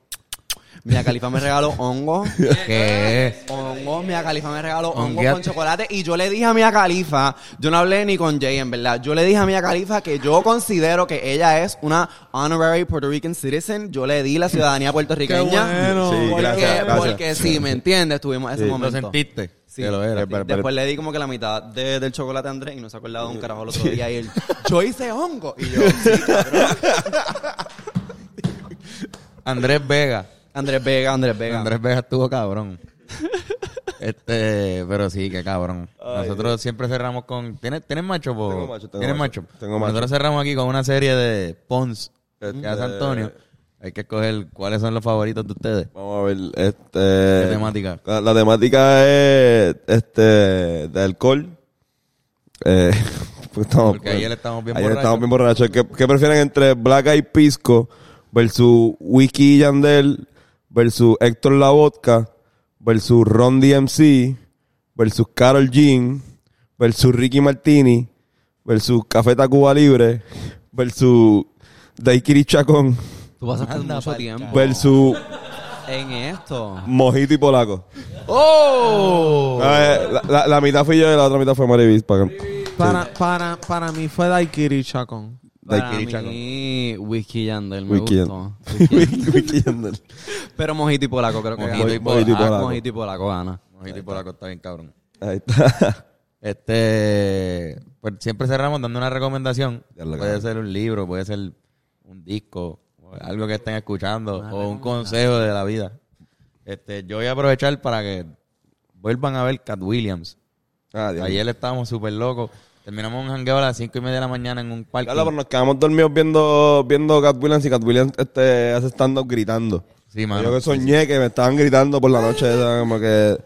Mia Califa me regaló hongo. ¿Qué? Hongo, Mia Califa me regaló hongo con chocolate y yo le dije a Mia Califa, yo no hablé ni con Jay en verdad, yo le dije a Mia Califa que yo considero que ella es una honorary Puerto Rican citizen, yo le di la ciudadanía puertorriqueña. bueno. Sí, porque, gracias, gracias. porque sí, ¿me entiendes? Tuvimos ese Sí. ¿Lo momento. sentiste? Sí. Que lo era. Pero- Después le di como que la mitad de- del chocolate a Andrés y no se acordaba de un carajo el otro día y él, yo hice hongo. Y yo, sí, cabrón. Andrés Vega. Andrés Vega, Andrés Vega. Andrés Vega estuvo cabrón. Este, pero sí, qué cabrón. Nosotros siempre cerramos con. ¿Tienes, ¿tienes macho, po? Tengo macho, tengo ¿Tienes macho. macho? Tengo macho. Nosotros cerramos aquí con una serie de Pons que Este- hace Antonio. Hay que escoger cuáles son los favoritos de ustedes. Vamos a ver, este... ¿Qué temática? La, la temática es, este, de alcohol. Eh, pues estamos- Porque ayer estamos bien ayer borrachos. estamos bien borrachos. ¿Qué, qué prefieren entre Black Eyed Pisco versus Wiki Yandel versus Héctor La Vodka versus Ron DMC versus Carol Jean versus Ricky Martini versus Café Tacuba Libre versus Daiquiri Chacón Tú pasaste Anda mucho tiempo versus en esto. Mojito y Polaco. ¡Oh! Ah, eh, la, la- la mitad fui yo y la otra mitad fue Marivis. Para Para, para, para mí fue Daiquiri Chacón. Para mí, Whisky Yandel me gustó. Wiki- Wiki Yandel. Pero Mojito y Polaco creo que Mojito gana. y Mojito y Ah, Polaco. Mojito y Polaco gana. Mojito y Polaco está bien cabrón. Ahí está. Este, pues siempre cerramos dando una recomendación. Puede ser un libro, puede ser un disco, o algo que estén escuchando, o un consejo de la vida. Este, yo voy a aprovechar para que vuelvan a ver Cat Williams. Ah. Ayer estábamos súper locos. Terminamos un jangueo a las cinco y media de la mañana en un parque. Carlos, pero nos quedamos dormidos viendo, viendo Cat Williams y Cat Williams este, hace stand-up gritando. Sí, mano. Yo que soñé que me estaban gritando por la noche, como que...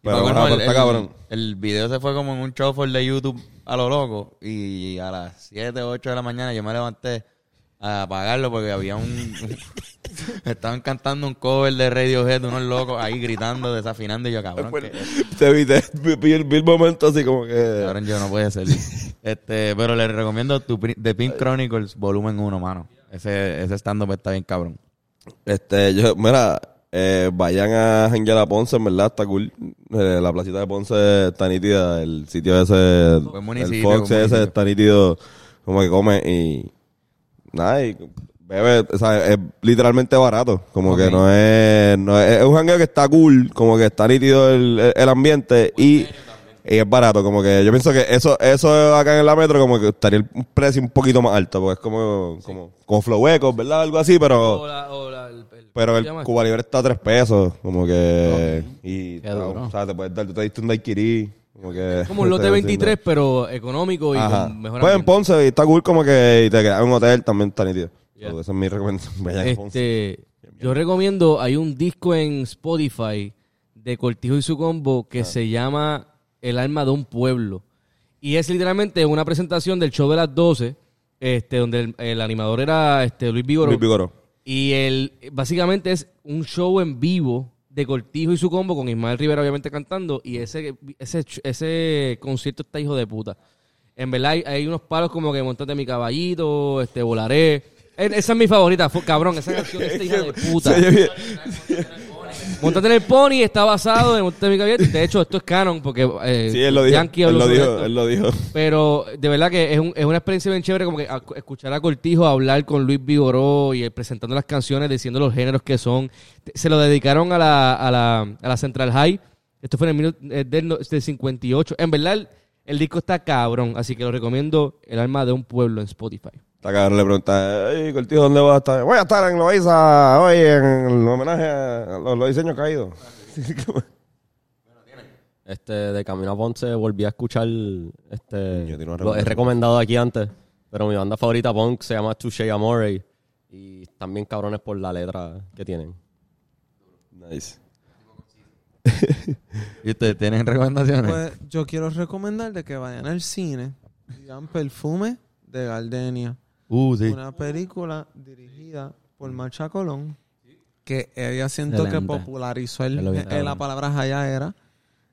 Pero, colmo, ajá, el, cabrón. el video se fue como en un shuffle de YouTube a lo loco. Y a las 7 o 8 de la mañana yo me levanté a apagarlo porque había un, Estaban cantando un cover de Radiohead, unos locos ahí gritando, desafinando. Y yo, cabrón, Te vi, te- vi- vi el, vi el momento así como que... cabrón, yo no puede ser. Este, pero les recomiendo tu, The Pink Chronicles, volumen 1, mano. Ese, ese stand-up está bien cabrón. Este, yo, mira, eh, vayan a janguear a Ponce, en verdad, está cool. Eh, la placita de Ponce está nítida, el sitio ese, el Fox ese está nítido, como que come y nada, y bebe, o sea, es literalmente barato, como que no es, no es, es un jangueo que está cool, como que está nítido el, el- ambiente y, y es barato, como que yo pienso que eso, eso acá en la metro como que estaría el- precio un poquito más alto, porque es como, como, como flowecos, ¿verdad? Algo así, pero... O la- o la- el- el- Pero ¿cómo el? Cuba Libre está a tres pesos, como que... Y, Qué duro. o sea, te puedes dar, tú te diste un daiquiri, como que... Como un lote te- 23, pero económico y Ajá. con mejor Pues en ambiente. Ponce y está cool como que y te quedas en un hotel también está nítido. So, esa es mi recomendación. Vayan a Ponce. Este, yo recomiendo, hay un disco en Spotify de Cortijo y su combo Ah. que se llama El alma de un pueblo. Y es literalmente una presentación del show de las 12, este, donde el, el animador era este, Luis Vigoro. Luis Vigoro. Y el, básicamente es un show en vivo de Cortijo y su combo con Ismael Rivera obviamente cantando y ese, ese, ese concierto está hijo de puta. En verdad hay, hay unos palos como que montate mi caballito, este volaré. Eh, Esa es mi favorita, cabrón, esa canción está hija de puta. Montate en el Pony está basado en Montate en mi caballito. De hecho, esto es canon porque eh, Sí, él lo dijo. Yankee Él lo sobre dijo, esto. él lo dijo. Pero de verdad que es, un- es una experiencia bien chévere como que a- escuchar a Cortijo hablar con Luis Vigoró y presentando las canciones, diciendo los géneros que son. Se lo dedicaron a la, a la, a la Central High. Esto fue en el minuto eh, del, no- del 58. En verdad, el, el disco está cabrón, así que lo recomiendo. El alma de un pueblo en Spotify. Está cabrón, le pregunta, hey, Cortijo, ¿dónde vas a estar? Voy a estar en Loaiza hoy en el homenaje a los, los diseños caídos. Este, de Camino a Ponce volví a escuchar, este, Yo tengo una lo he recomendado aquí antes, pero mi banda favorita punk se llama Touché Amore y están bien cabrones por la letra que tienen. Nice. ¿Y ustedes tienen recomendaciones? Pues yo quiero recomendar de que vayan al cine y vean Perfume de Gardenia. Uh, sí. Una película dirigida por Marcha Colón que ella siento que popularizó el- eh, la palabra Haya era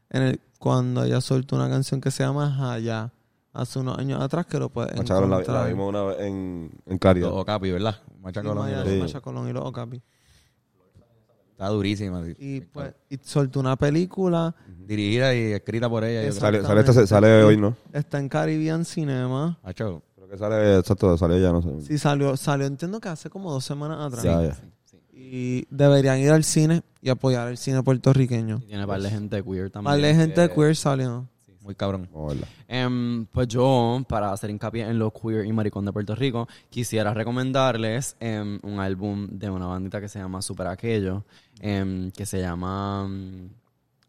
en el, cuando ella soltó una canción que se llama Haya hace unos años atrás que lo puedes Machado la, encontrar la vimos una vez en, en. Los Okapi, ¿verdad? y Macha Colón. Maya- Sí. Marcha Colón y los Okapi. Está durísima. Y pues y soltó una película Dirigida y escrita por ella. Sale, sale, esta- sale hoy, ¿no? está en Caribbean Cinema. Macho, que sale, exacto, salió ya, no sé. Sí, salió, salió entiendo que hace como dos semanas atrás. Ya, ya. Y deberían ir al cine y apoyar el cine puertorriqueño. Y tiene par de gente queer también. Vale, gente que- queer salió. muy cabrón. Vamos a verla. Em, pues yo, para hacer hincapié en lo queer y maricón de Puerto Rico, quisiera recomendarles em, un álbum de una bandita que se llama Super Aquello, em, que se llama, mm,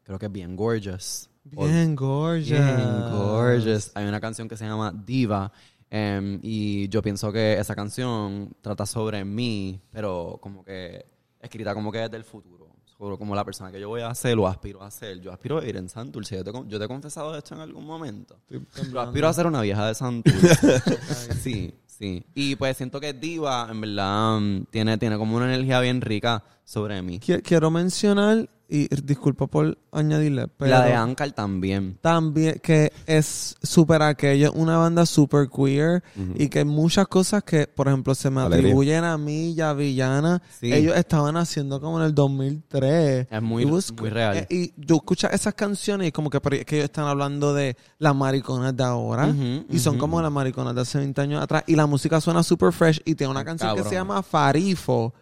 creo que es Bien Gorgeous. O- Bien gorgeous. Bien gorgeous. Hay una canción que se llama Diva. Em, y yo pienso que esa canción trata sobre mí, pero como que escrita como que desde el futuro. Sobre como la persona que yo voy a ser, lo aspiro a ser. Yo aspiro a ir en Santurce. Yo te, yo te he confesado esto en algún momento. Yo aspiro a ser una vieja de Santurce. sí, sí. Y pues siento que Diva, en verdad, mm, tiene, tiene como una energía bien rica sobre mí. Qui- Quiero mencionar, y disculpa por añadirle, pero la de Ankar también. también que es súper aquello, una banda super queer y que muchas cosas que, por ejemplo, se me atribuyen a mí y a Villana, Sí. ellos estaban haciendo como en el 2003. Es muy- It was- muy real. eh, y yo escucho esas canciones y como que, que ellos están hablando de las mariconas de ahora y son como las mariconas de hace 20 años atrás y la música suena super fresh y tiene una canción que se llama Farifo.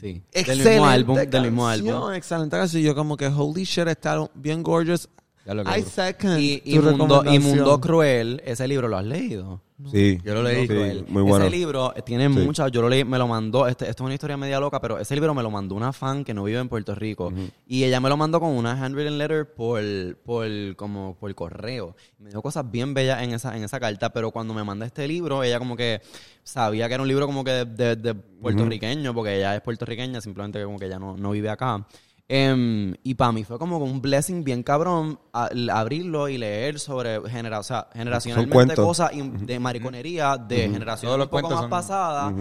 Sí. Excelente Del mismo álbum. Del mismo canción, álbum. Excelente canción. Yo como que holy shit, está bien gorgeous. Ya lo que I second Y, y tu Mundo, y recomendación. Mundo Cruel, ese libro lo has leído. Sí. Yo lo leí. Sí, Cruel. muy bueno. Ese libro eh, tiene Sí. muchas, yo lo leí, me lo mandó, este, esto es una historia media loca, pero ese libro me lo mandó una fan que no vive en Puerto Rico. Y ella me lo mandó con una handwritten letter por, por, como, por correo. Me dijo cosas bien bellas en esa, en esa carta, pero cuando me manda este libro, ella como que sabía que era un libro como que de, de- de puertorriqueño, porque ella es puertorriqueña, simplemente como que ella no, no vive acá. Em, y para mí fue como un blessing bien cabrón a- abrirlo y leer sobre genera, o sea, generacionalmente cosas y- de mariconería de generaciones Todos los un poco más son- pasadas,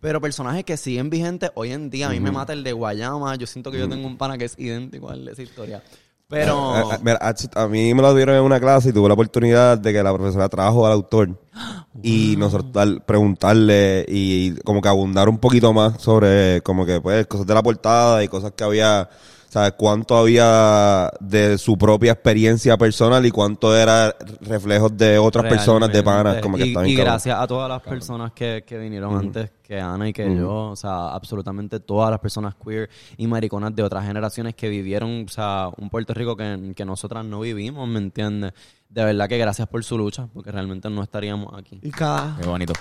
Pero personajes que siguen vigentes hoy en día. A mí me mata el de Guayama. Yo siento que yo tengo un pana que es idénco al de esa historia. Pero... A, a- mira, a, a mí me lo dieron en una clase y tuve la oportunidad de que la profesora trajo al autor y nosotros preguntarle y como que abundar un poquito más sobre como que pues cosas de la portada y cosas que había, ¿sabes? Cuánto había de su propia experiencia personal y cuánto era reflejos de otras personas de panas, como que y, y gracias a todas las personas que, que vinieron antes que Ana y que yo, o sea, absolutamente todas las personas queer y mariconas de otras generaciones que vivieron, o sea, un Puerto Rico que, que nosotras no vivimos, ¿me entiendes? De verdad que gracias por su lucha, porque realmente no estaríamos aquí. Y cada, Qué bonito.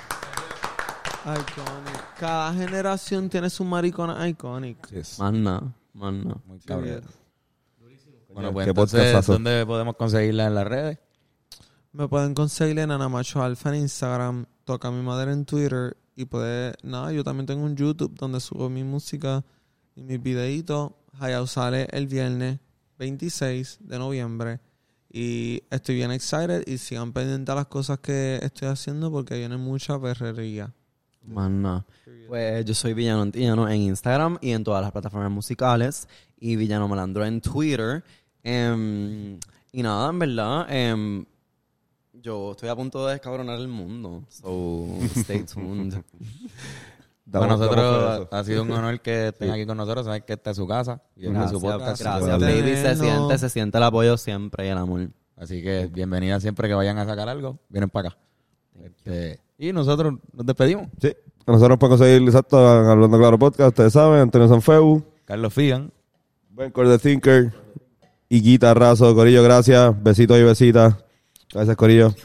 iconic. cada generación tiene su maricona iconic. Yes. Más nada, Muy cabrón. Bueno, Qué pues entonces. ¿dónde podemos conseguirla en las redes? Me pueden conseguir en Ana Macho Alfa en Instagram, Toca mi madre en Twitter y puede, nada, yo también tengo un YouTube donde subo mi música y mis videitos. Hayao sale el viernes 26 de noviembre y estoy bien excited y sigan pendientes a las cosas que estoy haciendo porque viene mucha perrería. Más nada. Pues yo soy Villano Antillano en Instagram y en todas las plataformas musicales. Y Villano Malandro en Twitter. Em, y nada, en verdad, em, yo estoy a punto de descabronar el mundo. So, stay tuned. Para Damos- damos por nosotros ha sido un honor que estén aquí con nosotros. Saben que esta es su casa y este es su Gracias, podcast. gracias, baby. Se Bueno. siente, se siente el apoyo siempre y el amor. Así que bienvenida siempre que vayan a sacar algo. Vienen para acá. Este, y nosotros nos despedimos. Sí. Nosotros nos pueden conseguir, exacto, hablando claro podcast, ustedes saben, Antonio Sanfeu, Carlos Figan. Ben Core the Thinker, y Guita Razo, Corillo, gracias, besitos y besitas. Gracias, Corillo.